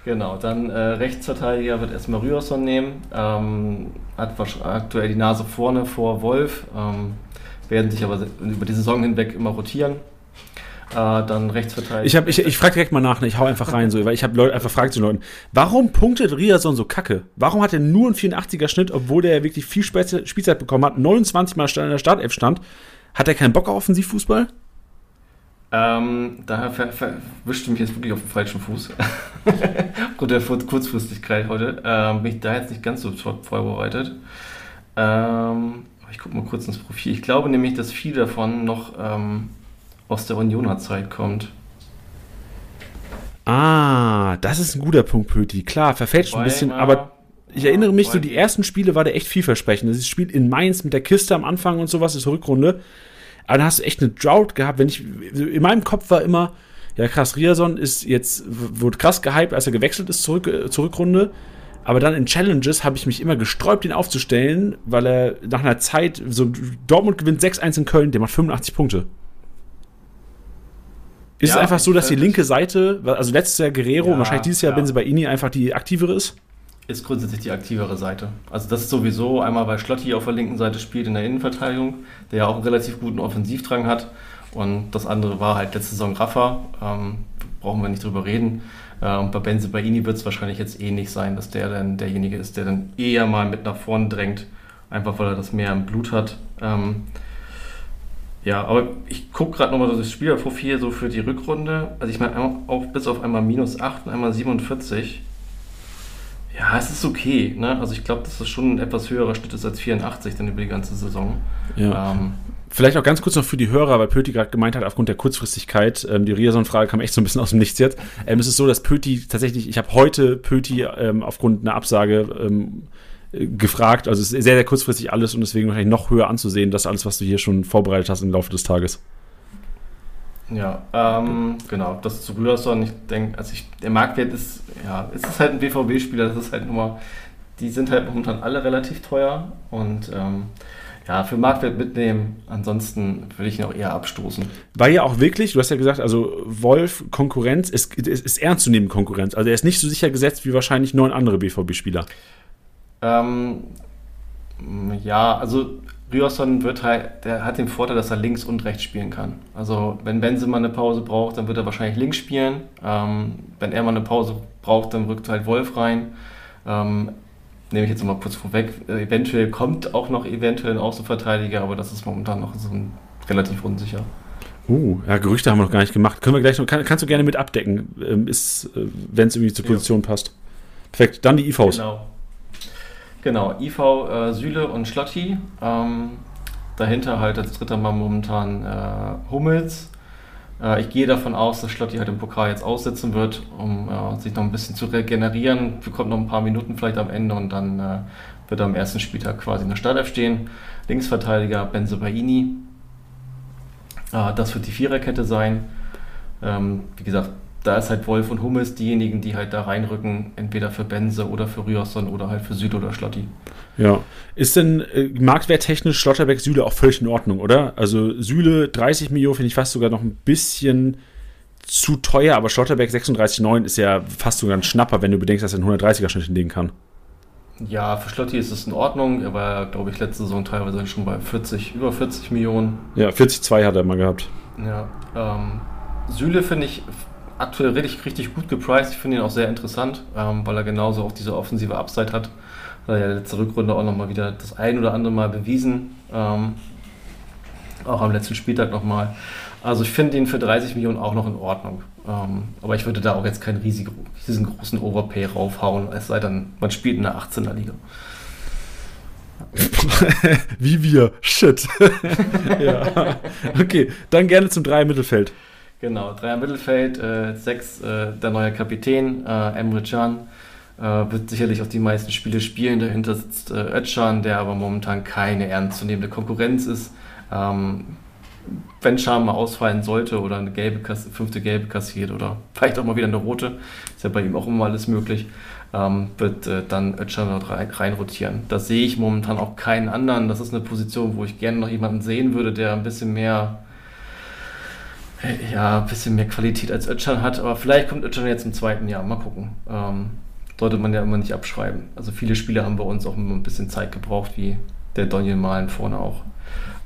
Genau, dann äh, Rechtsverteidiger wird erstmal Ryerson nehmen. Ähm, hat aktuell die Nase vorne vor Wolf. Ähm, werden sich aber über die Saison hinweg immer rotieren. Äh, dann Rechtsverteidiger. Ich, ich, ich frage direkt mal nach, ne? ich hau einfach rein, so, weil ich habe Leute einfach Fragen zu Leuten. Warum punktet Riason so kacke? Warum hat er nur einen 84er Schnitt, obwohl der wirklich viel Spielzeit bekommen hat, 29 Mal in der Startelf stand? Hat er keinen Bock auf Offensivfußball? Ähm, daher verwischte mich jetzt wirklich auf den falschen Fuß. Aufgrund der Kurzfristigkeit heute. Ähm, bin ich da jetzt nicht ganz so vorbereitet. Ähm, ich gucke mal kurz ins Profil. Ich glaube nämlich, dass viel davon noch ähm, aus der Unioner Zeit kommt. Ah, das ist ein guter Punkt, Pöti. Klar, verfälscht ein bisschen, aber ich erinnere mich, so die ersten Spiele war der echt vielversprechend. Das Spiel in Mainz mit der Kiste am Anfang und sowas, ist Rückrunde. Aber dann hast du echt eine Drought gehabt. Wenn ich, in meinem Kopf war immer, ja krass, Riason ist jetzt, wurde krass gehypt, als er gewechselt ist zurück, äh, zur Rückrunde. Aber dann in Challenges habe ich mich immer gesträubt, ihn aufzustellen, weil er nach einer Zeit, so Dortmund gewinnt 6-1 in Köln, der macht 85 Punkte. Ist ja, es einfach so, dass die linke Seite, also letztes Jahr Guerrero, ja, wahrscheinlich dieses Jahr ja. Benzebaini einfach die aktivere ist? Ist grundsätzlich die aktivere Seite. Also das ist sowieso einmal, weil Schlotti auf der linken Seite spielt in der Innenverteidigung, der ja auch einen relativ guten Offensivdrang hat. Und das andere war halt letzte Saison Rafa. Ähm, brauchen wir nicht drüber reden. Äh, und bei Benzebaini wird es wahrscheinlich jetzt eh nicht sein, dass der dann derjenige ist, der dann eher mal mit nach vorne drängt, einfach weil er das mehr im Blut hat. Ähm, ja, aber ich gucke gerade nochmal so das Spielerprofil so für die Rückrunde. Also ich meine, auch bis auf einmal minus 8 und einmal 47. Ja, es ist okay. Ne? Also ich glaube, dass das schon ein etwas höherer Schnitt ist als 84 dann über die ganze Saison. Ja. Ähm, Vielleicht auch ganz kurz noch für die Hörer, weil Pöti gerade gemeint hat, aufgrund der Kurzfristigkeit, ähm, die Riason-Frage kam echt so ein bisschen aus dem Nichts jetzt. Ähm, es ist so, dass Pöti tatsächlich, ich habe heute Pöti ähm, aufgrund einer Absage ähm, gefragt, also es ist sehr, sehr kurzfristig alles und deswegen wahrscheinlich noch höher anzusehen, das alles, was du hier schon vorbereitet hast im Laufe des Tages. Ja, ähm, genau, das zu Rührson, ich denke, also ich, der Marktwert ist, ja, es ist halt ein BVB-Spieler, das ist halt nur mal, die sind halt momentan alle relativ teuer und ähm, ja, für Marktwert mitnehmen. Ansonsten würde ich ihn auch eher abstoßen. War ja auch wirklich, du hast ja gesagt, also Wolf, Konkurrenz, ist, ist, ist ernst zu nehmen Konkurrenz. Also er ist nicht so sicher gesetzt wie wahrscheinlich neun andere BVB-Spieler. Ähm, ja, also Ryerson wird halt, der hat den Vorteil, dass er links und rechts spielen kann. Also wenn Benzema eine Pause braucht, dann wird er wahrscheinlich links spielen. Ähm, wenn er mal eine Pause braucht, dann rückt halt Wolf rein. Ähm, nehme ich jetzt mal kurz vorweg. Äh, eventuell kommt auch noch eventuell ein Außenverteidiger, aber das ist momentan noch so ein, relativ unsicher. Uh, ja, Gerüchte haben wir noch gar nicht gemacht. Können wir gleich noch, kann, kannst du gerne mit abdecken, ähm, ist, äh, wenn es irgendwie zur Position ja. passt. Perfekt, dann die IVs. Genau. Genau, IV äh, Süle und Schlotti. Ähm, dahinter halt als dritter Mann momentan äh, Hummels. Äh, ich gehe davon aus, dass Schlotti halt im Pokal jetzt aussitzen wird, um sich noch ein bisschen zu regenerieren. Bekommt noch ein paar Minuten vielleicht am Ende und dann äh, wird er am ersten Spieltag quasi in der Startelf stehen. Linksverteidiger Benze Baini. Äh, das wird die Viererkette sein. Ähm, wie gesagt, da ist halt Wolf und Hummels diejenigen, die halt da reinrücken, entweder für Benze oder für Ryerson oder halt für Süd oder Schlotti. Ja. Ist denn äh, marktwerttechnisch Schlotterbeck Süle auch völlig in Ordnung, oder? Also Süle 30 Millionen finde ich fast sogar noch ein bisschen zu teuer, aber Schlotterbeck 36,9 ist ja fast sogar ein Schnapper, wenn du bedenkst, dass er einen 130er Schnitt hinlegen kann. Ja, für Schlotti ist es in Ordnung. Er war, glaube ich, letzte Saison teilweise schon bei 40, über 40 Millionen. Ja, 40,2 hat er mal gehabt. Ja, ähm, Süle finde ich aktuell richtig, richtig gut gepriced. Ich finde ihn auch sehr interessant, ähm, weil er genauso auch diese offensive Upside hat. Hat er ja letzte Rückrunde auch nochmal wieder das ein oder andere Mal bewiesen. Ähm, auch am letzten Spieltag nochmal. Also ich finde ihn für 30 Millionen auch noch in Ordnung. Ähm, aber ich würde da auch jetzt keinen riesigen, riesengroßen Overpay raufhauen, es sei denn, man spielt in der 18er Liga. Wie wir. Shit. ja. Okay, dann gerne zum Dreier Mittelfeld. Genau, Dreier Mittelfeld, äh, sechs äh, der neue Kapitän, äh, Emre Can. Äh, wird sicherlich auch die meisten Spiele spielen. Dahinter sitzt äh, Özcan, der aber momentan keine ernstzunehmende Konkurrenz ist. Ähm, wenn Scham mal ausfallen sollte oder eine gelbe, fünfte gelbe kassiert oder vielleicht auch mal wieder eine rote, ist ja bei ihm auch immer alles möglich, ähm, wird äh, dann Ötcher dort rein, rein, rotieren. Da sehe ich momentan auch keinen anderen. Das ist eine Position, wo ich gerne noch jemanden sehen würde, der ein bisschen mehr ja, ein bisschen mehr Qualität als Ötchan hat, aber vielleicht kommt Ötchan jetzt im zweiten Jahr. Mal gucken. Ähm, sollte man ja immer nicht abschreiben. Also viele Spieler haben bei uns auch immer ein bisschen Zeit gebraucht, wie der Donjen Malen vorne auch.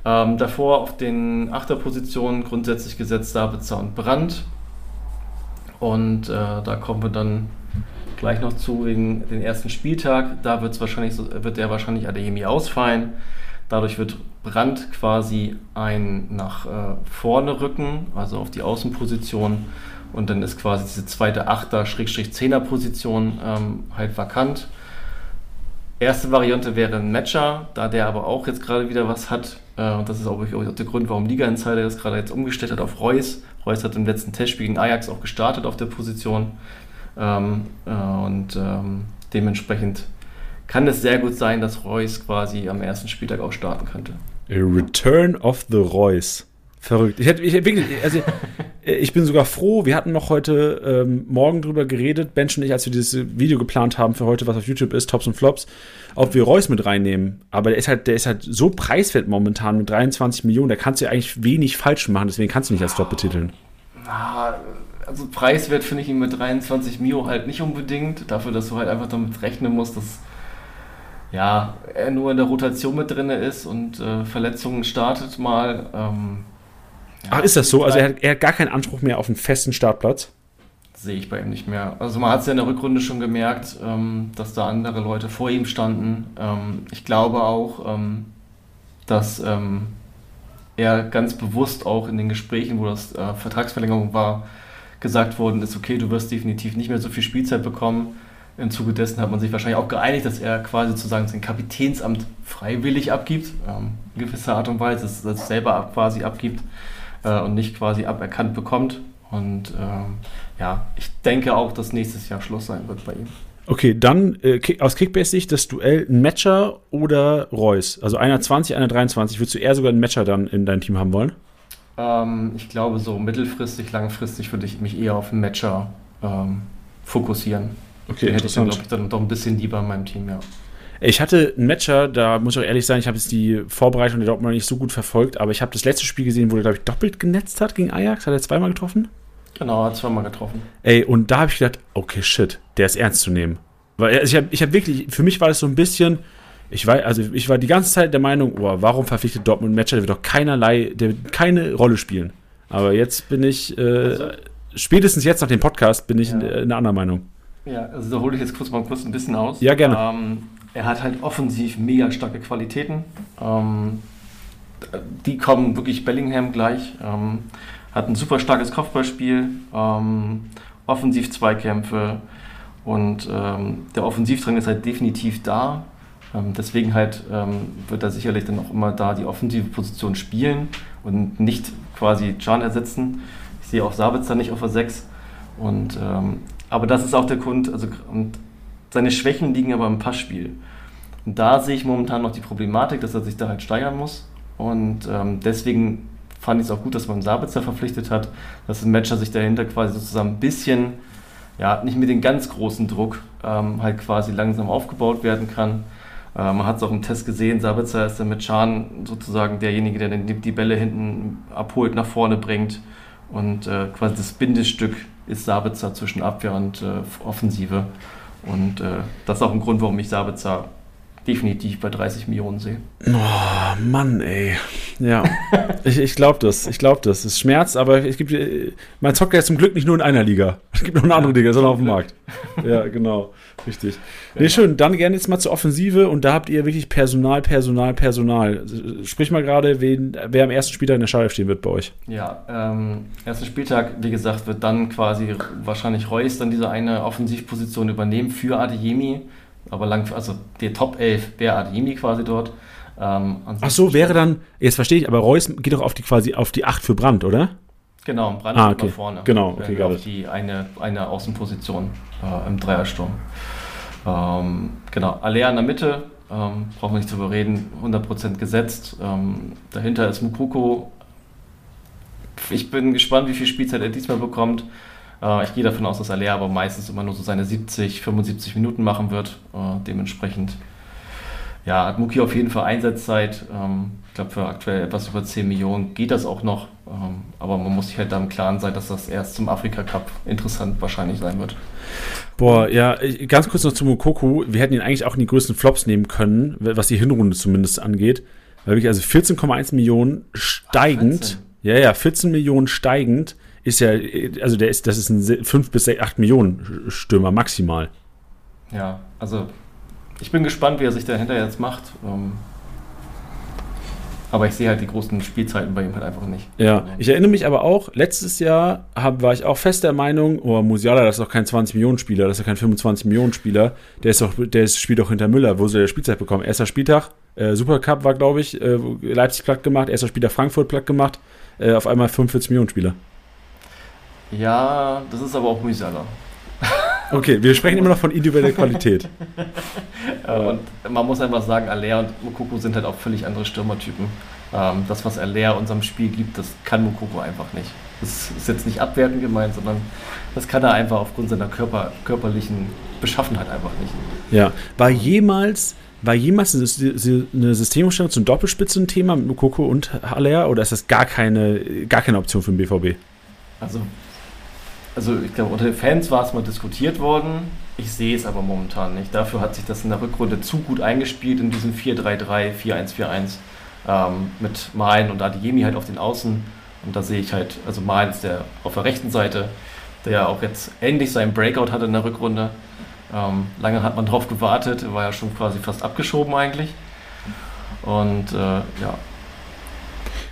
Ähm, davor auf den Achterpositionen grundsätzlich gesetzt Sabitzer und Brandt. Und äh, da kommen wir dann gleich noch zu wegen den ersten Spieltag. Da wird's wahrscheinlich wird der wahrscheinlich Adeyemi ausfallen. Dadurch wird Brandt quasi ein nach äh, vorne rücken, also auf die Außenposition. Und dann ist quasi diese zweite Achter-Zehner-Position ähm, halt vakant. Erste Variante wäre ein Matcher, da der aber auch jetzt gerade wieder was hat. Äh, und das ist auch, auch der Grund, warum Liga Insider das gerade jetzt umgestellt hat auf Reus. Reus hat im letzten Testspiel gegen Ajax auch gestartet auf der Position. Ähm, äh, und ähm, dementsprechend kann es sehr gut sein, dass Reus quasi am ersten Spieltag auch starten könnte. A Return of the Reus. Verrückt. Ich, hätte, ich, wirklich, also, ich bin sogar froh, wir hatten noch heute ähm, Morgen drüber geredet, Bench und ich, als wir dieses Video geplant haben für heute, was auf YouTube ist, Tops und Flops, ob wir Reus mit reinnehmen. Aber der ist halt, der ist halt so preiswert momentan mit 23 Millionen, da kannst du ja eigentlich wenig falsch machen, deswegen kannst du nicht als Top betiteln. Also preiswert finde ich ihn mit 23 Mio halt nicht unbedingt, dafür, dass du halt einfach damit rechnen musst, dass ja, er nur in der Rotation mit drin ist und äh, Verletzungen startet mal. Ähm, ja, Ach, ist das so? Also er hat, er hat gar keinen Anspruch mehr auf einen festen Startplatz? Sehe ich bei ihm nicht mehr. Also man hat es ja in der Rückrunde schon gemerkt, ähm, dass da andere Leute vor ihm standen. Ähm, ich glaube auch, ähm, dass ähm, er ganz bewusst auch in den Gesprächen, wo das äh, Vertragsverlängerung war, gesagt worden ist, okay, du wirst definitiv nicht mehr so viel Spielzeit bekommen im Zuge dessen hat man sich wahrscheinlich auch geeinigt, dass er quasi sozusagen sein Kapitänsamt freiwillig abgibt, ähm, in gewisser Art und Weise, dass er es selber ab, quasi abgibt äh, und nicht quasi aberkannt bekommt. Und ähm, ja, ich denke auch, dass nächstes Jahr Schluss sein wird bei ihm. Okay, dann äh, aus Kickbase-Sicht das Duell Matcher oder Reus. Also einer 20, einer 23. Würdest du eher sogar einen Matcher dann in dein Team haben wollen? Ähm, ich glaube, so mittelfristig, langfristig würde ich mich eher auf einen Matcher ähm, fokussieren. Okay, hätte ich dann, glaube ich, dann doch ein bisschen lieber in meinem Team, ja. Ich hatte einen Matcher, da muss ich auch ehrlich sein, ich habe jetzt die Vorbereitung der Dortmund nicht so gut verfolgt, aber ich habe das letzte Spiel gesehen, wo er, glaube ich, doppelt genetzt hat gegen Ajax. Hat er zweimal getroffen? Genau, hat zweimal getroffen. Ey, und da habe ich gedacht, okay, shit, der ist ernst zu nehmen. Weil also ich habe ich hab wirklich, für mich war das so ein bisschen, ich war, also ich war die ganze Zeit der Meinung, oh, warum verpflichtet Dortmund einen Matcher, der wird doch keinerlei, der wird keine Rolle spielen. Aber jetzt bin ich, äh, also, spätestens jetzt nach dem Podcast, bin ich ja. in, in einer anderen Meinung. Ja, also da hole ich jetzt kurz mal kurz ein bisschen aus. Ja, gerne. Ähm, er hat halt offensiv mega starke Qualitäten. Ähm, die kommen wirklich Bellingham gleich. Ähm, hat ein super starkes Kopfballspiel, ähm, offensiv Zweikämpfe und ähm, der Offensivdrang ist halt definitiv da. Ähm, deswegen halt wird er sicherlich dann auch immer da die offensive Position spielen und nicht quasi Can ersetzen. Ich sehe auch Sabitzer nicht auf der 6. Und ähm, aber das ist auch der Grund, also und seine Schwächen liegen aber im Passspiel. Und da sehe ich momentan noch die Problematik, dass er sich da halt steigern muss. Und ähm, deswegen fand ich es auch gut, dass man Sabitzer verpflichtet hat, dass ein Matcher sich dahinter quasi sozusagen ein bisschen, ja, nicht mit dem ganz großen Druck ähm, halt quasi langsam aufgebaut werden kann. Äh, man hat es auch im Test gesehen, Sabitzer ist dann mit Schan sozusagen derjenige, der dann die Bälle hinten abholt, nach vorne bringt und äh, quasi das Bindestück ist Sabitzer zwischen Abwehr und äh, Offensive. Und äh, das ist auch ein Grund, warum ich Sabitzer definitiv bei 30 Millionen sehe. Oh, Mann, ey. Ja, ich, ich glaube das. Ich glaube das. Es schmerzt, aber es gibt, man zockt ja zum Glück nicht nur in einer Liga. Es gibt noch eine andere Liga, sondern auf dem Markt. Ja, genau. Richtig. Nee, schön. Dann gerne jetzt mal zur Offensive und da habt ihr wirklich Personal, Personal, Personal. Sprich mal gerade, wen, wer am ersten Spieltag in der Schale stehen wird bei euch. Ja, ähm, erster Spieltag, wie gesagt, wird dann quasi wahrscheinlich Reus dann diese eine Offensivposition übernehmen für Adeyemi. Aber lang, also der Top 11 wäre Adeyemi quasi dort. Ähm, Ach so, wäre dann, jetzt verstehe ich, aber Reus geht doch auf die quasi auf die 8 für Brand, oder? Genau, Brand ah, okay. vorne. Genau, okay, auf die eine, eine Außenposition äh, im Dreiersturm. Ähm, genau, Alea in der Mitte, ähm, brauchen wir nicht zu überreden, 100% gesetzt. Ähm, dahinter ist Mukoko ich bin gespannt, wie viel Spielzeit er diesmal bekommt. Äh, ich gehe davon aus, dass Aller aber meistens immer nur so seine 70, 75 Minuten machen wird. Äh, dementsprechend ja, hat Muki auf jeden Fall Einsatzzeit. Ähm, ich glaube, für aktuell etwas über 10 Millionen geht das auch noch. Ähm, aber man muss sich halt da im Klaren sein, dass das erst zum Afrika Cup interessant wahrscheinlich sein wird. Boah, ja, ganz kurz noch zu Mokoko. Wir hätten ihn eigentlich auch in die größten Flops nehmen können, was die Hinrunde zumindest angeht. Weil wirklich, also 14,1 Millionen steigend. Ach, ja, ja, 14 Millionen steigend ist ja, also der ist, das ist ein 5 bis 8 Millionen Stürmer maximal. Ja, also ich bin gespannt, wie er sich dahinter jetzt macht. Ähm, aber ich sehe halt die großen Spielzeiten bei ihm halt einfach nicht. Ja, ich erinnere mich aber auch, letztes Jahr hab, war ich auch fest der Meinung, oh, Musiala, das ist doch kein 20-Millionen-Spieler, das ist doch kein 25-Millionen-Spieler. Der ist doch, der ist, spielt doch hinter Müller, wo soll der Spielzeit bekommen? Erster Spieltag, äh, Supercup war, glaube ich, äh, Leipzig platt gemacht, erster Spieltag Frankfurt platt gemacht, äh, auf einmal 45-Millionen-Spieler. Ja, das ist aber auch Musiala. Okay, wir sprechen immer noch von individueller Qualität. und man muss einfach sagen, Aller und Mukoko sind halt auch völlig andere Stürmertypen. Ähm, das, was Aller unserem Spiel gibt, das kann Mukoko einfach nicht. Das ist jetzt nicht abwertend gemeint, sondern das kann er einfach aufgrund seiner Körper, körperlichen Beschaffenheit einfach nicht. Ja, war jemals, war jemals eine Systemumstellung zum Doppelspitzen-Thema mit Mukoko und Aller oder ist das gar keine, gar keine Option für den BVB? Also also ich glaube, unter den Fans war es mal diskutiert worden. Ich sehe es aber momentan nicht. Dafür hat sich das in der Rückrunde zu gut eingespielt in diesem 4-3-3, 4-1-4-1 ähm, mit Malen und Adiemi halt auf den Außen. Und da sehe ich halt, also Malen ist der auf der rechten Seite, der ja auch jetzt endlich seinen Breakout hatte in der Rückrunde. Ähm, lange hat man drauf gewartet, war ja schon quasi fast abgeschoben eigentlich. Und äh, ja,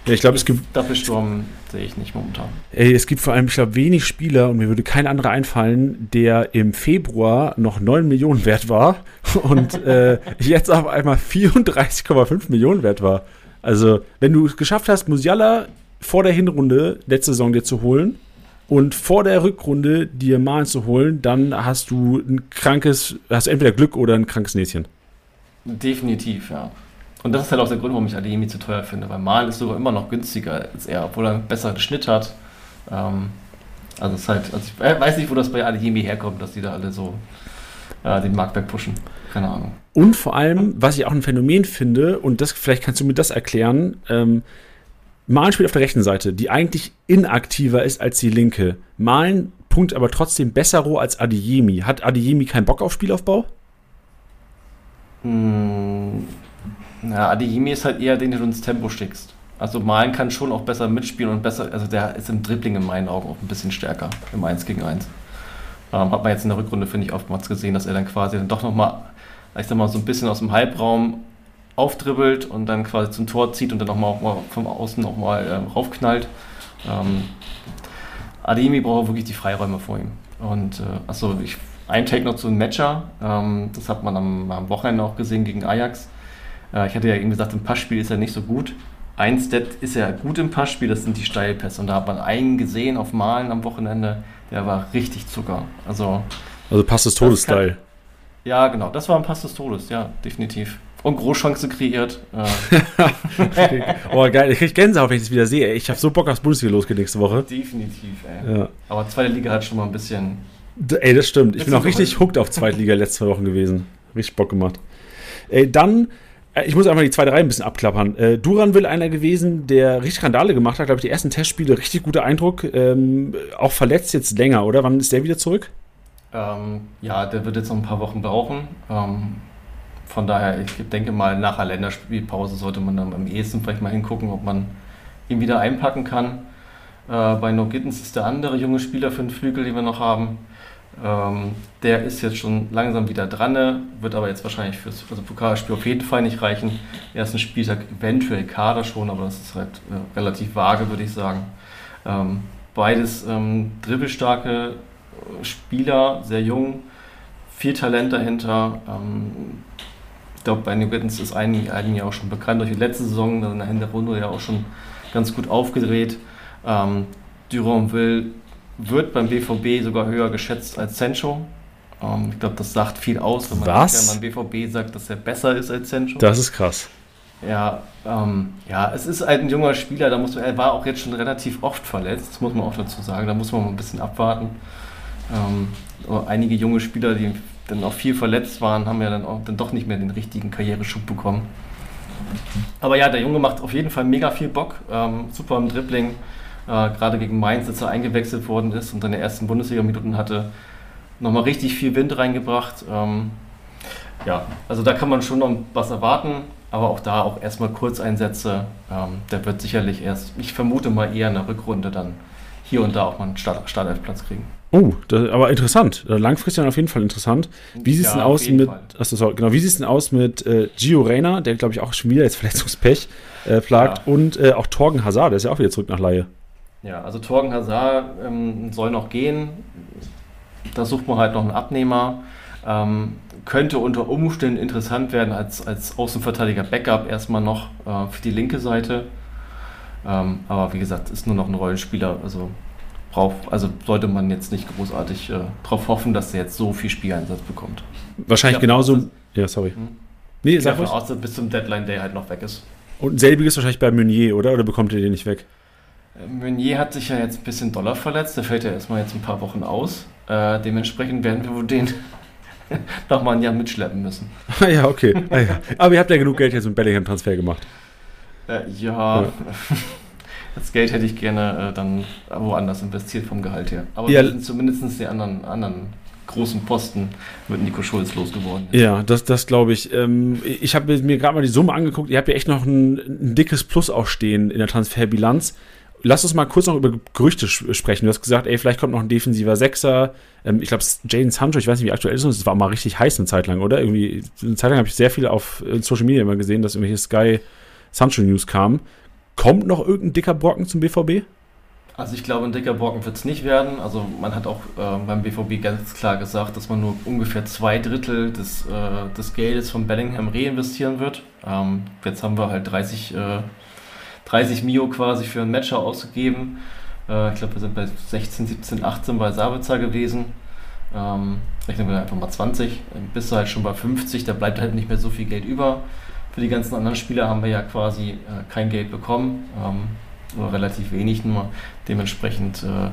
ja, ich glaube, es gibt. Doppelsturm sehe ich nicht momentan. Ey, es gibt vor allem, ich glaube, wenig Spieler und mir würde kein anderer einfallen, der im Februar noch 9 Millionen wert war und äh, jetzt auf einmal 34,5 Millionen wert war. Also, wenn du es geschafft hast, Musiala vor der Hinrunde letzte Saison dir zu holen und vor der Rückrunde dir Malen zu holen, dann hast du ein krankes, hast entweder Glück oder ein krankes Näschen. Definitiv, ja. Und das ist halt auch der Grund, warum ich Adeyemi zu teuer finde, weil Malen ist sogar immer noch günstiger als er, obwohl er einen besseren Schnitt hat. Ähm, also es ist halt, also ich weiß nicht, wo das bei Adeyemi herkommt, dass die da alle so äh, den Marktwert pushen. Keine Ahnung. Und vor allem, was ich auch ein Phänomen finde, und das vielleicht kannst du mir das erklären, ähm, Malen spielt auf der rechten Seite, die eigentlich inaktiver ist als die linke. Malen punkt aber trotzdem besser roh als Adeyemi. Hat Adeyemi keinen Bock auf Spielaufbau? Hm, ja, Adeyemi ist halt eher den, den du ins Tempo schickst. Also Malen kann schon auch besser mitspielen und besser, also der ist im Dribbling in meinen Augen auch ein bisschen stärker im 1 gegen 1. Ähm, hat man jetzt in der Rückrunde, finde ich, oftmals gesehen, dass er dann quasi dann doch nochmal, ich sag mal, so ein bisschen aus dem Halbraum aufdribbelt und dann quasi zum Tor zieht und dann nochmal mal vom Außen nochmal ähm, raufknallt. Ähm, Ademi braucht wirklich die Freiräume vor ihm. Und äh, achso, ich, ein Take noch zu einem Matcher. Ähm, das hat man am, am Wochenende auch gesehen gegen Ajax. Äh, ich hatte ja eben gesagt, im Passspiel ist er nicht so gut. Ein Stat ist er gut im Passspiel, das sind die Steilpässe. Und da hat man einen gesehen auf Malen am Wochenende, der war richtig Zucker. Also, also Pass des Todes-Style. Ja, genau, das war ein Pass des Todes, ja, definitiv. Und Großchance kreiert. Äh. oh, geil, ich krieg Gänsehaut, wenn ich das wieder sehe. Ich habe so Bock aufs Bundesliga losgeht nächste Woche. Definitiv, ey. Ja. Aber zweite Liga hat schon mal ein bisschen. Ey, das stimmt. Ich bin auch richtig hooked auf zweite Liga letzte zwei Wochen gewesen. Richtig Bock gemacht. Ey, dann ich muss einfach die zweite Reihe ein bisschen abklappern. Äh, Duran will einer gewesen, der richtig Randale gemacht hat, glaube ich, die ersten Testspiele, richtig guter Eindruck. Ähm, auch verletzt jetzt länger, oder? Wann ist der wieder zurück? Ähm, ja, der wird jetzt noch ein paar Wochen brauchen. Ähm, von daher, ich denke mal, nach der Länderspielpause sollte man dann am ehesten vielleicht mal hingucken, ob man ihn wieder einpacken kann. Äh, bei No Gittens ist der andere junge Spieler für den Flügel, den wir noch haben. Ähm, der ist jetzt schon langsam wieder dran, wird aber jetzt wahrscheinlich fürs also Pokalspiel auf jeden Fall nicht reichen. Ersten Spieltag eventuell Kader schon, aber das ist halt äh, relativ vage, würde ich sagen. Ähm, beides ähm, dribbelstarke Spieler, sehr jung, viel Talent dahinter. Ähm, ich glaube, bei New Gittens ist einigen, einigen ja auch schon bekannt durch die letzte Saison, in der Hinterrunde ja auch schon ganz gut aufgedreht. Durand will wird beim BVB sogar höher geschätzt als Sancho. Ähm, ich glaube, das sagt viel aus, wenn man beim BVB sagt, dass er besser ist als Sancho. Das ist krass. Ja, ähm, ja, es ist halt ein junger Spieler, da muss man, er war auch jetzt schon relativ oft verletzt, das muss man auch dazu sagen, da muss man mal ein bisschen abwarten. Ähm, einige junge Spieler, die dann auch viel verletzt waren, haben ja dann auch dann doch nicht mehr den richtigen Karriereschub bekommen. Aber ja, der Junge macht auf jeden Fall mega viel Bock, ähm, super im Dribbling, äh, gerade gegen Mainz, als er eingewechselt worden ist und seine ersten Bundesliga-Minuten hatte, nochmal richtig viel Wind reingebracht. Ähm, ja, also da kann man schon noch was erwarten aber auch da auch erstmal Kurzeinsätze. Ähm, der wird sicherlich erst, ich vermute mal eher in der Rückrunde dann hier und da auch mal einen Start Startelfplatz kriegen. Oh, das, aber interessant. Äh, langfristig dann auf jeden Fall interessant. Wie sieht es ja, denn aus mit, achso, genau, wie sieht denn aus mit äh, Gio Reyna, der glaube ich auch schon wieder jetzt Verletzungspech äh, plagt, ja. und äh, auch Torgen Hazard, der ist ja auch wieder zurück nach Laie. Ja, also Torgen Hazard ähm, soll noch gehen. Da sucht man halt noch einen Abnehmer. Ähm, könnte unter Umständen interessant werden als, als Außenverteidiger Backup erstmal noch äh, für die linke Seite. Ähm, aber wie gesagt, ist nur noch ein Rollenspieler. Also, brauch, also sollte man jetzt nicht großartig äh, darauf hoffen, dass er jetzt so viel Spieleinsatz bekommt. Wahrscheinlich genauso. Aus, ja, sorry. Hm? Nee, ich davon aus, dass bis zum Deadline Day halt noch weg ist. Und selbiges wahrscheinlich bei Meunier, oder? Oder bekommt ihr den nicht weg? Meunier hat sich ja jetzt ein bisschen Dollar verletzt. Der fällt ja erstmal jetzt ein paar Wochen aus. Äh, dementsprechend werden wir wohl den nochmal ein Jahr mitschleppen müssen. Ah ja, okay. Ah, ja. Aber ihr habt ja genug Geld jetzt mit Bellingham-Transfer gemacht. Äh, ja. ja. Das Geld hätte ich gerne äh, dann woanders investiert vom Gehalt her. Aber ja. zumindest die anderen, anderen großen Posten mit Nico Schulz losgeworden. Ja, das, das glaube ich. Ähm, ich habe mir gerade mal die Summe angeguckt. Ihr habt ja echt noch ein, ein dickes Plus auch stehen in der Transferbilanz lass uns mal kurz noch über Gerüchte sprechen. Du hast gesagt, ey, vielleicht kommt noch ein defensiver Sechser. Ähm, ich glaube, Jaden Sancho, ich weiß nicht, wie aktuell ist es war mal richtig heiß eine Zeit lang, oder? Irgendwie, eine Zeit lang habe ich sehr viel auf Social Media immer gesehen, dass irgendwelche Sky Sancho News kamen. Kommt noch irgendein dicker Brocken zum BVB? Also ich glaube, ein dicker Brocken wird es nicht werden. Also man hat auch äh, beim BVB ganz klar gesagt, dass man nur ungefähr zwei Drittel des, äh, des Geldes von Bellingham reinvestieren wird. Ähm, jetzt haben wir halt 30 äh, 30 Mio quasi für einen Matcher ausgegeben. Äh, ich glaube, wir sind bei 16, 17, 18 bei Sabitzer gewesen. Ähm, rechnen wir einfach mal 20. Dann bist du halt schon bei 50, da bleibt halt nicht mehr so viel Geld über. Für die ganzen anderen Spieler haben wir ja quasi äh, kein Geld bekommen. Ähm, oder relativ wenig nur. Dementsprechend äh,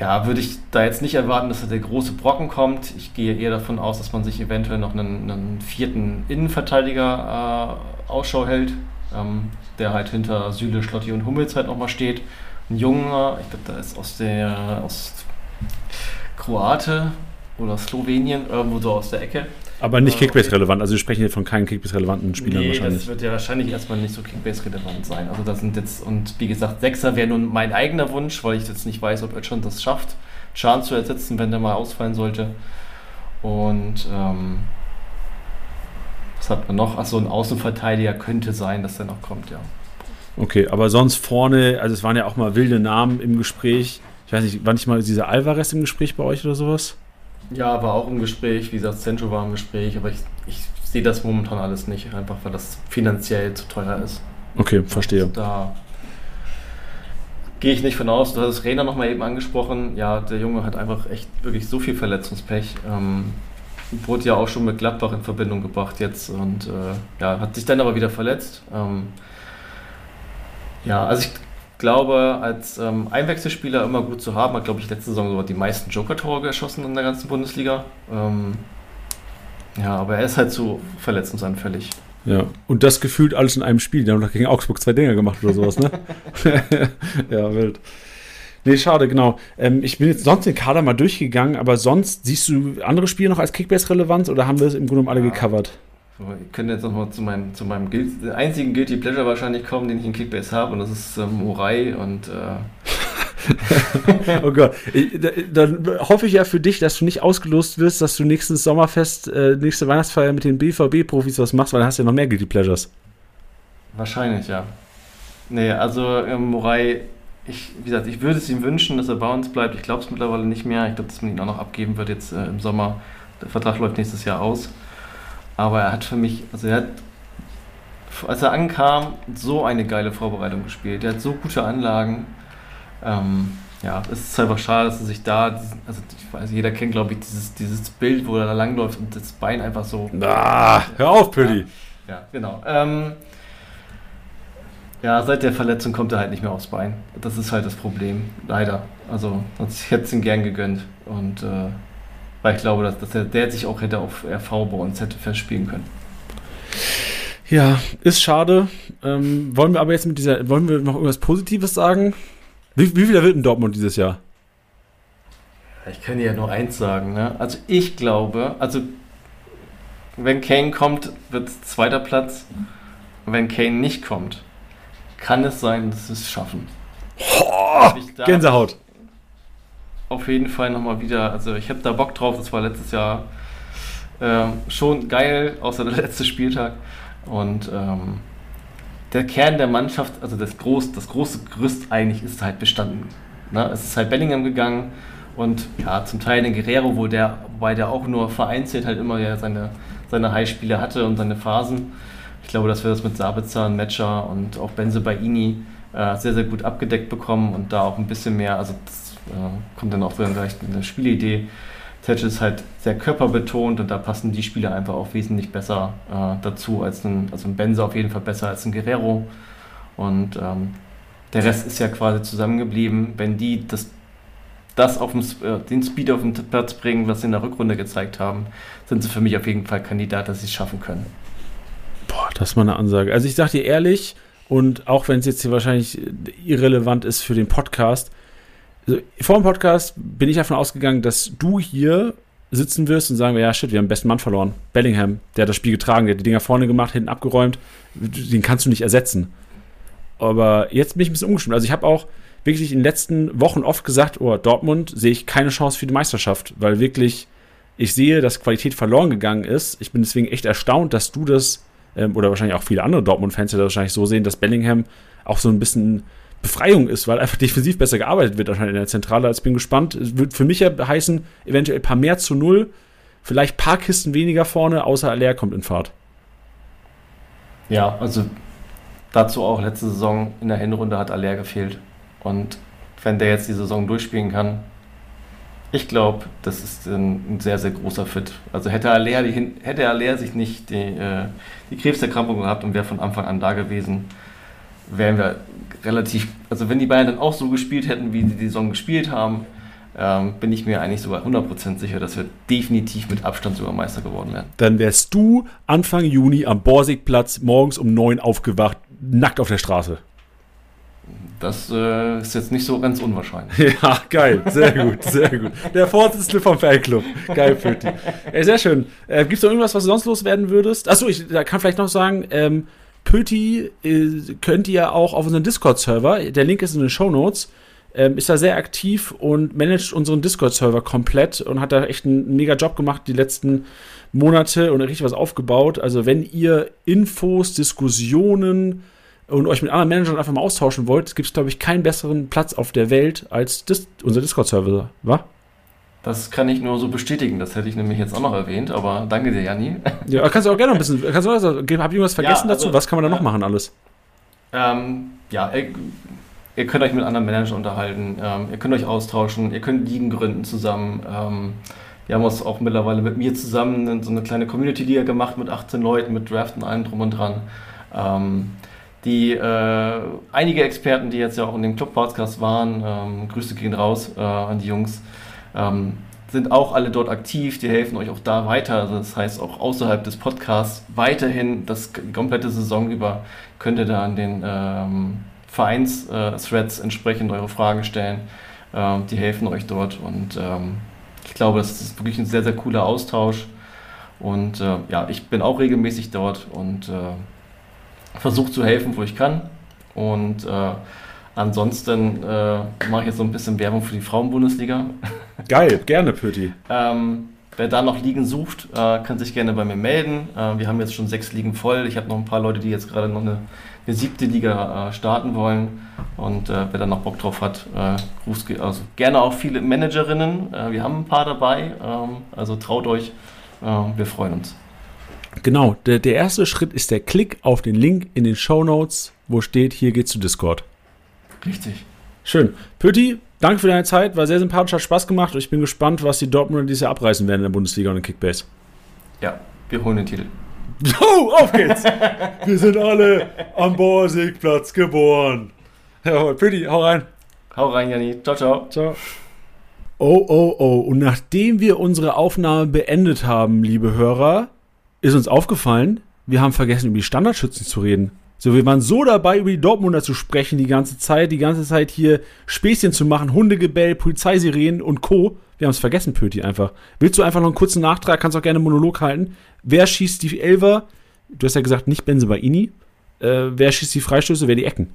ja, würde ich da jetzt nicht erwarten, dass da der große Brocken kommt. Ich gehe eher davon aus, dass man sich eventuell noch einen, einen vierten Innenverteidiger äh, Ausschau hält ähm, der halt hinter Süle, Schlotti und Hummels halt nochmal steht. Ein junger, ich glaube, da ist aus der aus Kroate oder Slowenien, irgendwo so aus der Ecke. Aber nicht äh, Kickbase-relevant, also wir sprechen hier von keinen Kickbase-relevanten Spielern nee, wahrscheinlich. das wird ja wahrscheinlich erstmal nicht so Kickbase-relevant sein. Also das sind jetzt, und wie gesagt, Sechser wäre nun mein eigener Wunsch, weil ich jetzt nicht weiß, ob Özcan das schafft, Chan zu ersetzen, wenn der mal ausfallen sollte. Und ähm, was hat man noch? Achso, ein Außenverteidiger könnte sein, dass der noch kommt, ja. Okay, aber sonst vorne, also es waren ja auch mal wilde Namen im Gespräch. Ich weiß nicht, war nicht mal dieser Alvarez im Gespräch bei euch oder sowas? Ja, war auch im Gespräch. Wie gesagt, Centro war im Gespräch, aber ich, ich sehe das momentan alles nicht, einfach weil das finanziell zu teuer ist. Okay, verstehe. Und da gehe ich nicht von aus. Du hast es Rainer nochmal eben angesprochen. Ja, der Junge hat einfach echt wirklich so viel Verletzungspech. Ähm, wurde ja auch schon mit Gladbach in Verbindung gebracht jetzt und äh, ja, hat sich dann aber wieder verletzt. Ähm, ja, also ich glaube, als ähm, Einwechselspieler immer gut zu haben, hat, glaube ich, letzte Saison sogar die meisten Joker-Tore geschossen in der ganzen Bundesliga. Ähm, ja, aber er ist halt so verletzungsanfällig. Ja, und das gefühlt alles in einem Spiel. Die haben doch gegen Augsburg zwei Dinger gemacht oder sowas, ne? ja, wild. Nee, schade, genau. Ähm, ich bin jetzt sonst den Kader mal durchgegangen, aber sonst siehst du andere Spiele noch als Kickbase-relevant oder haben wir es im Grunde genommen alle ja. gecovert? So, ich könnte jetzt nochmal zu meinem, zu meinem Guild, einzigen Guilty Pleasure wahrscheinlich kommen, den ich in Kickbase habe, und das ist ähm, Morai und. Äh oh Gott. Ich, dann hoffe ich ja für dich, dass du nicht ausgelost wirst, dass du nächstes Sommerfest, äh, nächste Weihnachtsfeier mit den BVB-Profis was machst, weil dann hast du ja noch mehr Guilty Pleasures. Wahrscheinlich, ja. Nee, also ähm, Morai ich, wie gesagt, ich würde es ihm wünschen, dass er bei uns bleibt. Ich glaube es mittlerweile nicht mehr. Ich glaube, dass man ihn auch noch abgeben wird jetzt äh, im Sommer. Der Vertrag läuft nächstes Jahr aus. Aber er hat für mich, also er hat, als er ankam, so eine geile Vorbereitung gespielt. Er hat so gute Anlagen. Ähm, ja, es ist einfach schade, dass er sich da, also weiß, jeder kennt, glaube ich, dieses, dieses Bild, wo er da langläuft und das Bein einfach so. Ah, hör auf, Pülli. Ja, ja, genau. Ähm, Ja, seit der Verletzung kommt er halt nicht mehr aufs Bein. Das ist halt das Problem, leider. Also, sonst hätte ich ihn gern gegönnt. Und äh, weil ich glaube, dass, dass er, der sich auch hätte auf RV bei uns hätte festspielen können. Ja, ist schade. Ähm, wollen wir aber jetzt mit dieser, wollen wir noch irgendwas Positives sagen? Wie, wie viel wird in Dortmund dieses Jahr? Ich kann dir ja nur eins sagen. Ne? Also ich glaube, also wenn Kane kommt, wird es zweiter Platz. Wenn Kane nicht kommt, kann es sein, dass wir es schaffen. Oh, Gänsehaut. Auf jeden Fall nochmal wieder, also ich habe da Bock drauf, das war letztes Jahr äh, schon geil, außer der letzte Spieltag. Und ähm, der Kern der Mannschaft, also das, groß, das große Gerüst eigentlich ist halt bestanden. Ne? Es ist halt Bellingham gegangen und ja, zum Teil den Guerrero, wo der, wobei der auch nur vereinzelt halt immer ja seine, seine Highspiele hatte und seine Phasen. Ich glaube, dass wir das mit Sabitzer, Metscher und auch Benze Baini äh, sehr, sehr gut abgedeckt bekommen und da auch ein bisschen mehr, also das äh, kommt dann auch vielleicht eine Spielidee, Thatch ist halt sehr körperbetont und da passen die Spieler einfach auch wesentlich besser äh, dazu als ein, also ein Benzer auf jeden Fall besser als ein Guerrero. Und ähm, der Rest ist ja quasi zusammengeblieben. Wenn die das, das auf dem, äh, den Speed auf den Platz bringen, was sie in der Rückrunde gezeigt haben, sind sie für mich auf jeden Fall Kandidat, dass sie es schaffen können. Boah, das ist mal eine Ansage. Also ich sag dir ehrlich, und auch wenn es jetzt hier wahrscheinlich irrelevant ist für den Podcast, also, vor dem Podcast bin ich davon ausgegangen, dass du hier sitzen wirst und sagen, ja, shit, wir haben den besten Mann verloren. Bellingham, der hat das Spiel getragen, der hat die Dinger vorne gemacht, hinten abgeräumt. Den kannst du nicht ersetzen. Aber jetzt bin ich ein bisschen umgestimmt. Also ich habe auch wirklich in den letzten Wochen oft gesagt, oh, Dortmund sehe ich keine Chance für die Meisterschaft, weil wirklich ich sehe, dass Qualität verloren gegangen ist. Ich bin deswegen echt erstaunt, dass du das, ähm, oder wahrscheinlich auch viele andere Dortmund-Fans, die das wahrscheinlich so sehen, dass Bellingham auch so ein bisschen Befreiung ist, weil einfach defensiv besser gearbeitet wird anscheinend in der Zentrale. Also ich bin gespannt. Es wird für mich ja heißen, eventuell ein paar mehr zu null, vielleicht ein paar Kisten weniger vorne, außer Aller kommt in Fahrt. Ja, also dazu auch letzte Saison in der Hinrunde hat Aller gefehlt. Und wenn der jetzt die Saison durchspielen kann, ich glaube, das ist ein, sehr, sehr großer Fit. Also hätte Aller, die, hätte Aller sich nicht die, äh, die Krebserkrankung gehabt und wäre von Anfang an da gewesen, wären wir relativ, also wenn die Bayern dann auch so gespielt hätten, wie sie die Saison gespielt haben, ähm, bin ich mir eigentlich sogar 100% sicher, dass wir definitiv mit Abstand sogar Meister geworden wären. Dann wärst du Anfang Juni am Borsigplatz morgens um 9 aufgewacht, nackt auf der Straße. Das äh, ist jetzt nicht so ganz unwahrscheinlich. Ja, geil. Sehr gut, sehr gut. Der Vorsitzende vom Fanclub. Geil, Pöti. Ey, sehr schön. Äh, Gibt es noch irgendwas, was du sonst loswerden würdest? Achso, ich da kann vielleicht noch sagen, ähm, Pöti äh, könnt ihr auch auf unserem Discord-Server, der Link ist in den Show Notes, ähm, ist da sehr aktiv und managt unseren Discord-Server komplett und hat da echt einen mega Job gemacht die letzten Monate und richtig was aufgebaut. Also wenn ihr Infos, Diskussionen und euch mit anderen Managern einfach mal austauschen wollt, gibt es, glaube ich, keinen besseren Platz auf der Welt als Dis unser Discord-Server, wa? Das kann ich nur so bestätigen. Das hätte ich nämlich jetzt auch noch erwähnt, aber danke dir, Janni. Ja, kannst du auch gerne noch ein bisschen. Kannst du also, hab ich irgendwas vergessen ja, also, dazu? Was kann man da noch machen alles? Ähm, ja, ihr, ihr, könnt euch mit anderen Managern unterhalten, ähm, ihr könnt euch austauschen, ihr könnt Ligen gründen zusammen. Ähm, wir haben uns auch mittlerweile mit mir zusammen so eine kleine Community-Liga gemacht mit 18 Leuten, mit Draften, allem drum und dran. Ähm, die äh, einige Experten, die jetzt ja auch in dem Club-Podcast waren, ähm, Grüße gehen raus äh, an die Jungs ähm, sind auch alle dort aktiv, die helfen euch auch da weiter. Also das heißt auch außerhalb des Podcasts weiterhin das die komplette Saison über könnt ihr da an den ähm, Vereins-Threads äh, entsprechend eure Fragen stellen. Ähm, die helfen euch dort und ähm, ich glaube, das ist wirklich ein sehr, sehr cooler Austausch. Und äh, ja, ich bin auch regelmäßig dort und äh, versuche zu helfen, wo ich kann. Und äh, Ansonsten äh, mache ich jetzt so ein bisschen Werbung für die Frauenbundesliga. Geil, gerne, Pöti. ähm, wer da noch Ligen sucht, äh, kann sich gerne bei mir melden. Äh, wir haben jetzt schon sechs Ligen voll. Ich habe noch ein paar Leute, die jetzt gerade noch eine, eine siebte Liga äh, starten wollen. Und äh, wer da noch Bock drauf hat, äh, also gerne auch viele Managerinnen. wir haben ein paar dabei. Ähm, also traut euch. wir freuen uns. Genau, der, der erste Schritt ist der Klick auf den Link in den Show Notes, wo steht, hier geht's zu Discord. Richtig. Schön. Pöti, danke für deine Zeit. War sehr sympathisch, hat Spaß gemacht und ich bin gespannt, was die Dortmunder dieses Jahr abreißen werden in der Bundesliga und in Kickbase. Ja, wir holen den Titel. Jo, auf geht's! Wir sind alle am Borsigplatz geboren. Jawohl, Pretty, hau rein. Hau rein, Janni. Ciao, ciao. Ciao. Oh, oh, oh. Und nachdem wir unsere Aufnahme beendet haben, liebe Hörer, ist uns aufgefallen, wir haben vergessen, über die Standardschützen zu reden. So, wir waren so dabei, über die Dortmunder zu sprechen die ganze Zeit, die ganze Zeit hier Späßchen zu machen, Hundegebell, Polizeisirenen und Co. Wir haben es vergessen, Pöti, einfach. Willst du einfach noch einen kurzen Nachtrag, kannst auch gerne einen Monolog halten. Wer schießt die Elver? Du hast ja gesagt, nicht Benze Baini. Äh, wer schießt die Freistöße, wer die Ecken?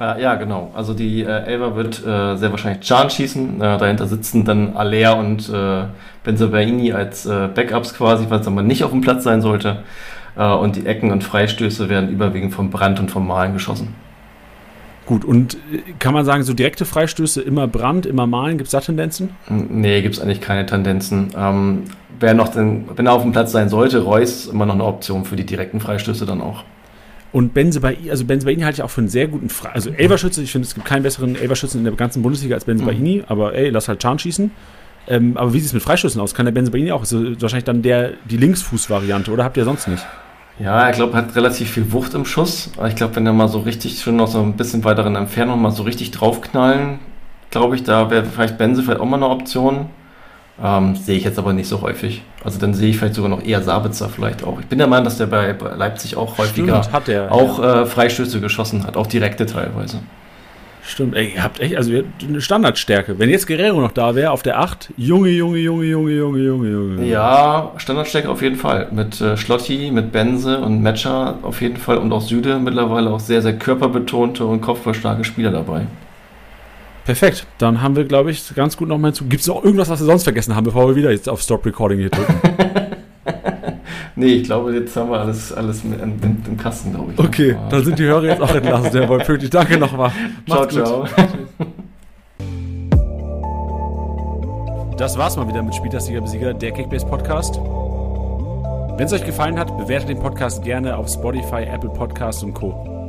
Äh, ja, genau. Also die äh, Elver wird äh, sehr wahrscheinlich Can schießen. Äh, dahinter sitzen dann Alea und äh, Benzobaini als äh, Backups quasi, falls er mal nicht auf dem Platz sein sollte. Äh, und die Ecken und Freistöße werden überwiegend vom Brand und vom Malen geschossen. Gut, und kann man sagen, so direkte Freistöße immer Brand, immer Malen, gibt es da Tendenzen? Nee, gibt es eigentlich keine Tendenzen. Ähm, wer noch denn, wenn er auf dem Platz sein sollte, Reus immer noch eine Option für die direkten Freistöße dann auch. Und Benze Baini, also Benze Baini halte ich auch für einen sehr guten Fre Also Elverschütze, ich finde, es gibt keinen besseren Elverschützen in der ganzen Bundesliga als Benze Baini, aber ey, lass halt Chan schießen. Ähm, aber wie sieht es mit Freischüssen aus? Kann der Benze Baini auch? Ist wahrscheinlich dann der, die Linksfuß-Variante, oder habt ihr sonst nicht? Ja, ich glaube, er hat relativ viel Wucht im Schuss. Ich glaube, wenn er mal so richtig schon noch so ein bisschen weiteren Entfernung mal so richtig draufknallen, glaube ich, da wäre vielleicht Benze vielleicht auch mal eine Option. Ähm, sehe ich jetzt aber nicht so häufig. Also dann sehe ich vielleicht sogar noch eher Sabitzer vielleicht auch. Ich bin der Meinung, dass der bei Leipzig auch häufiger Stimmt, der, auch äh, Freistöße geschossen hat, auch direkte teilweise. Stimmt, ey, ihr habt echt, also eine Standardstärke. Wenn jetzt Guerrero noch da wäre, auf der 8, Junge, Junge, Junge, Junge, Junge, Junge, Junge. Ja, Standardstärke auf jeden Fall. Mit äh, Schlotti, mit Benze und Metscher auf jeden Fall und auch Süde mittlerweile auch sehr, sehr körperbetonte und kopfballstarke Spieler dabei. Perfekt, dann haben wir, glaube ich, ganz gut nochmal zu. Gibt es noch irgendwas, was wir sonst vergessen haben, bevor wir wieder jetzt auf Stop Recording hier drücken? nee, ich glaube, jetzt haben wir alles, alles mit, mit, mit dem Kasten, glaube ich. Okay, dann sind die Hörer jetzt auch entlassen, der Wolf Pöti. Danke nochmal. Ciao, ciao. Das war's mal wieder mit Spieltastiger Besieger, der Kickbase Podcast. Wenn es euch gefallen hat, bewertet den Podcast gerne auf Spotify, Apple Podcasts und Co.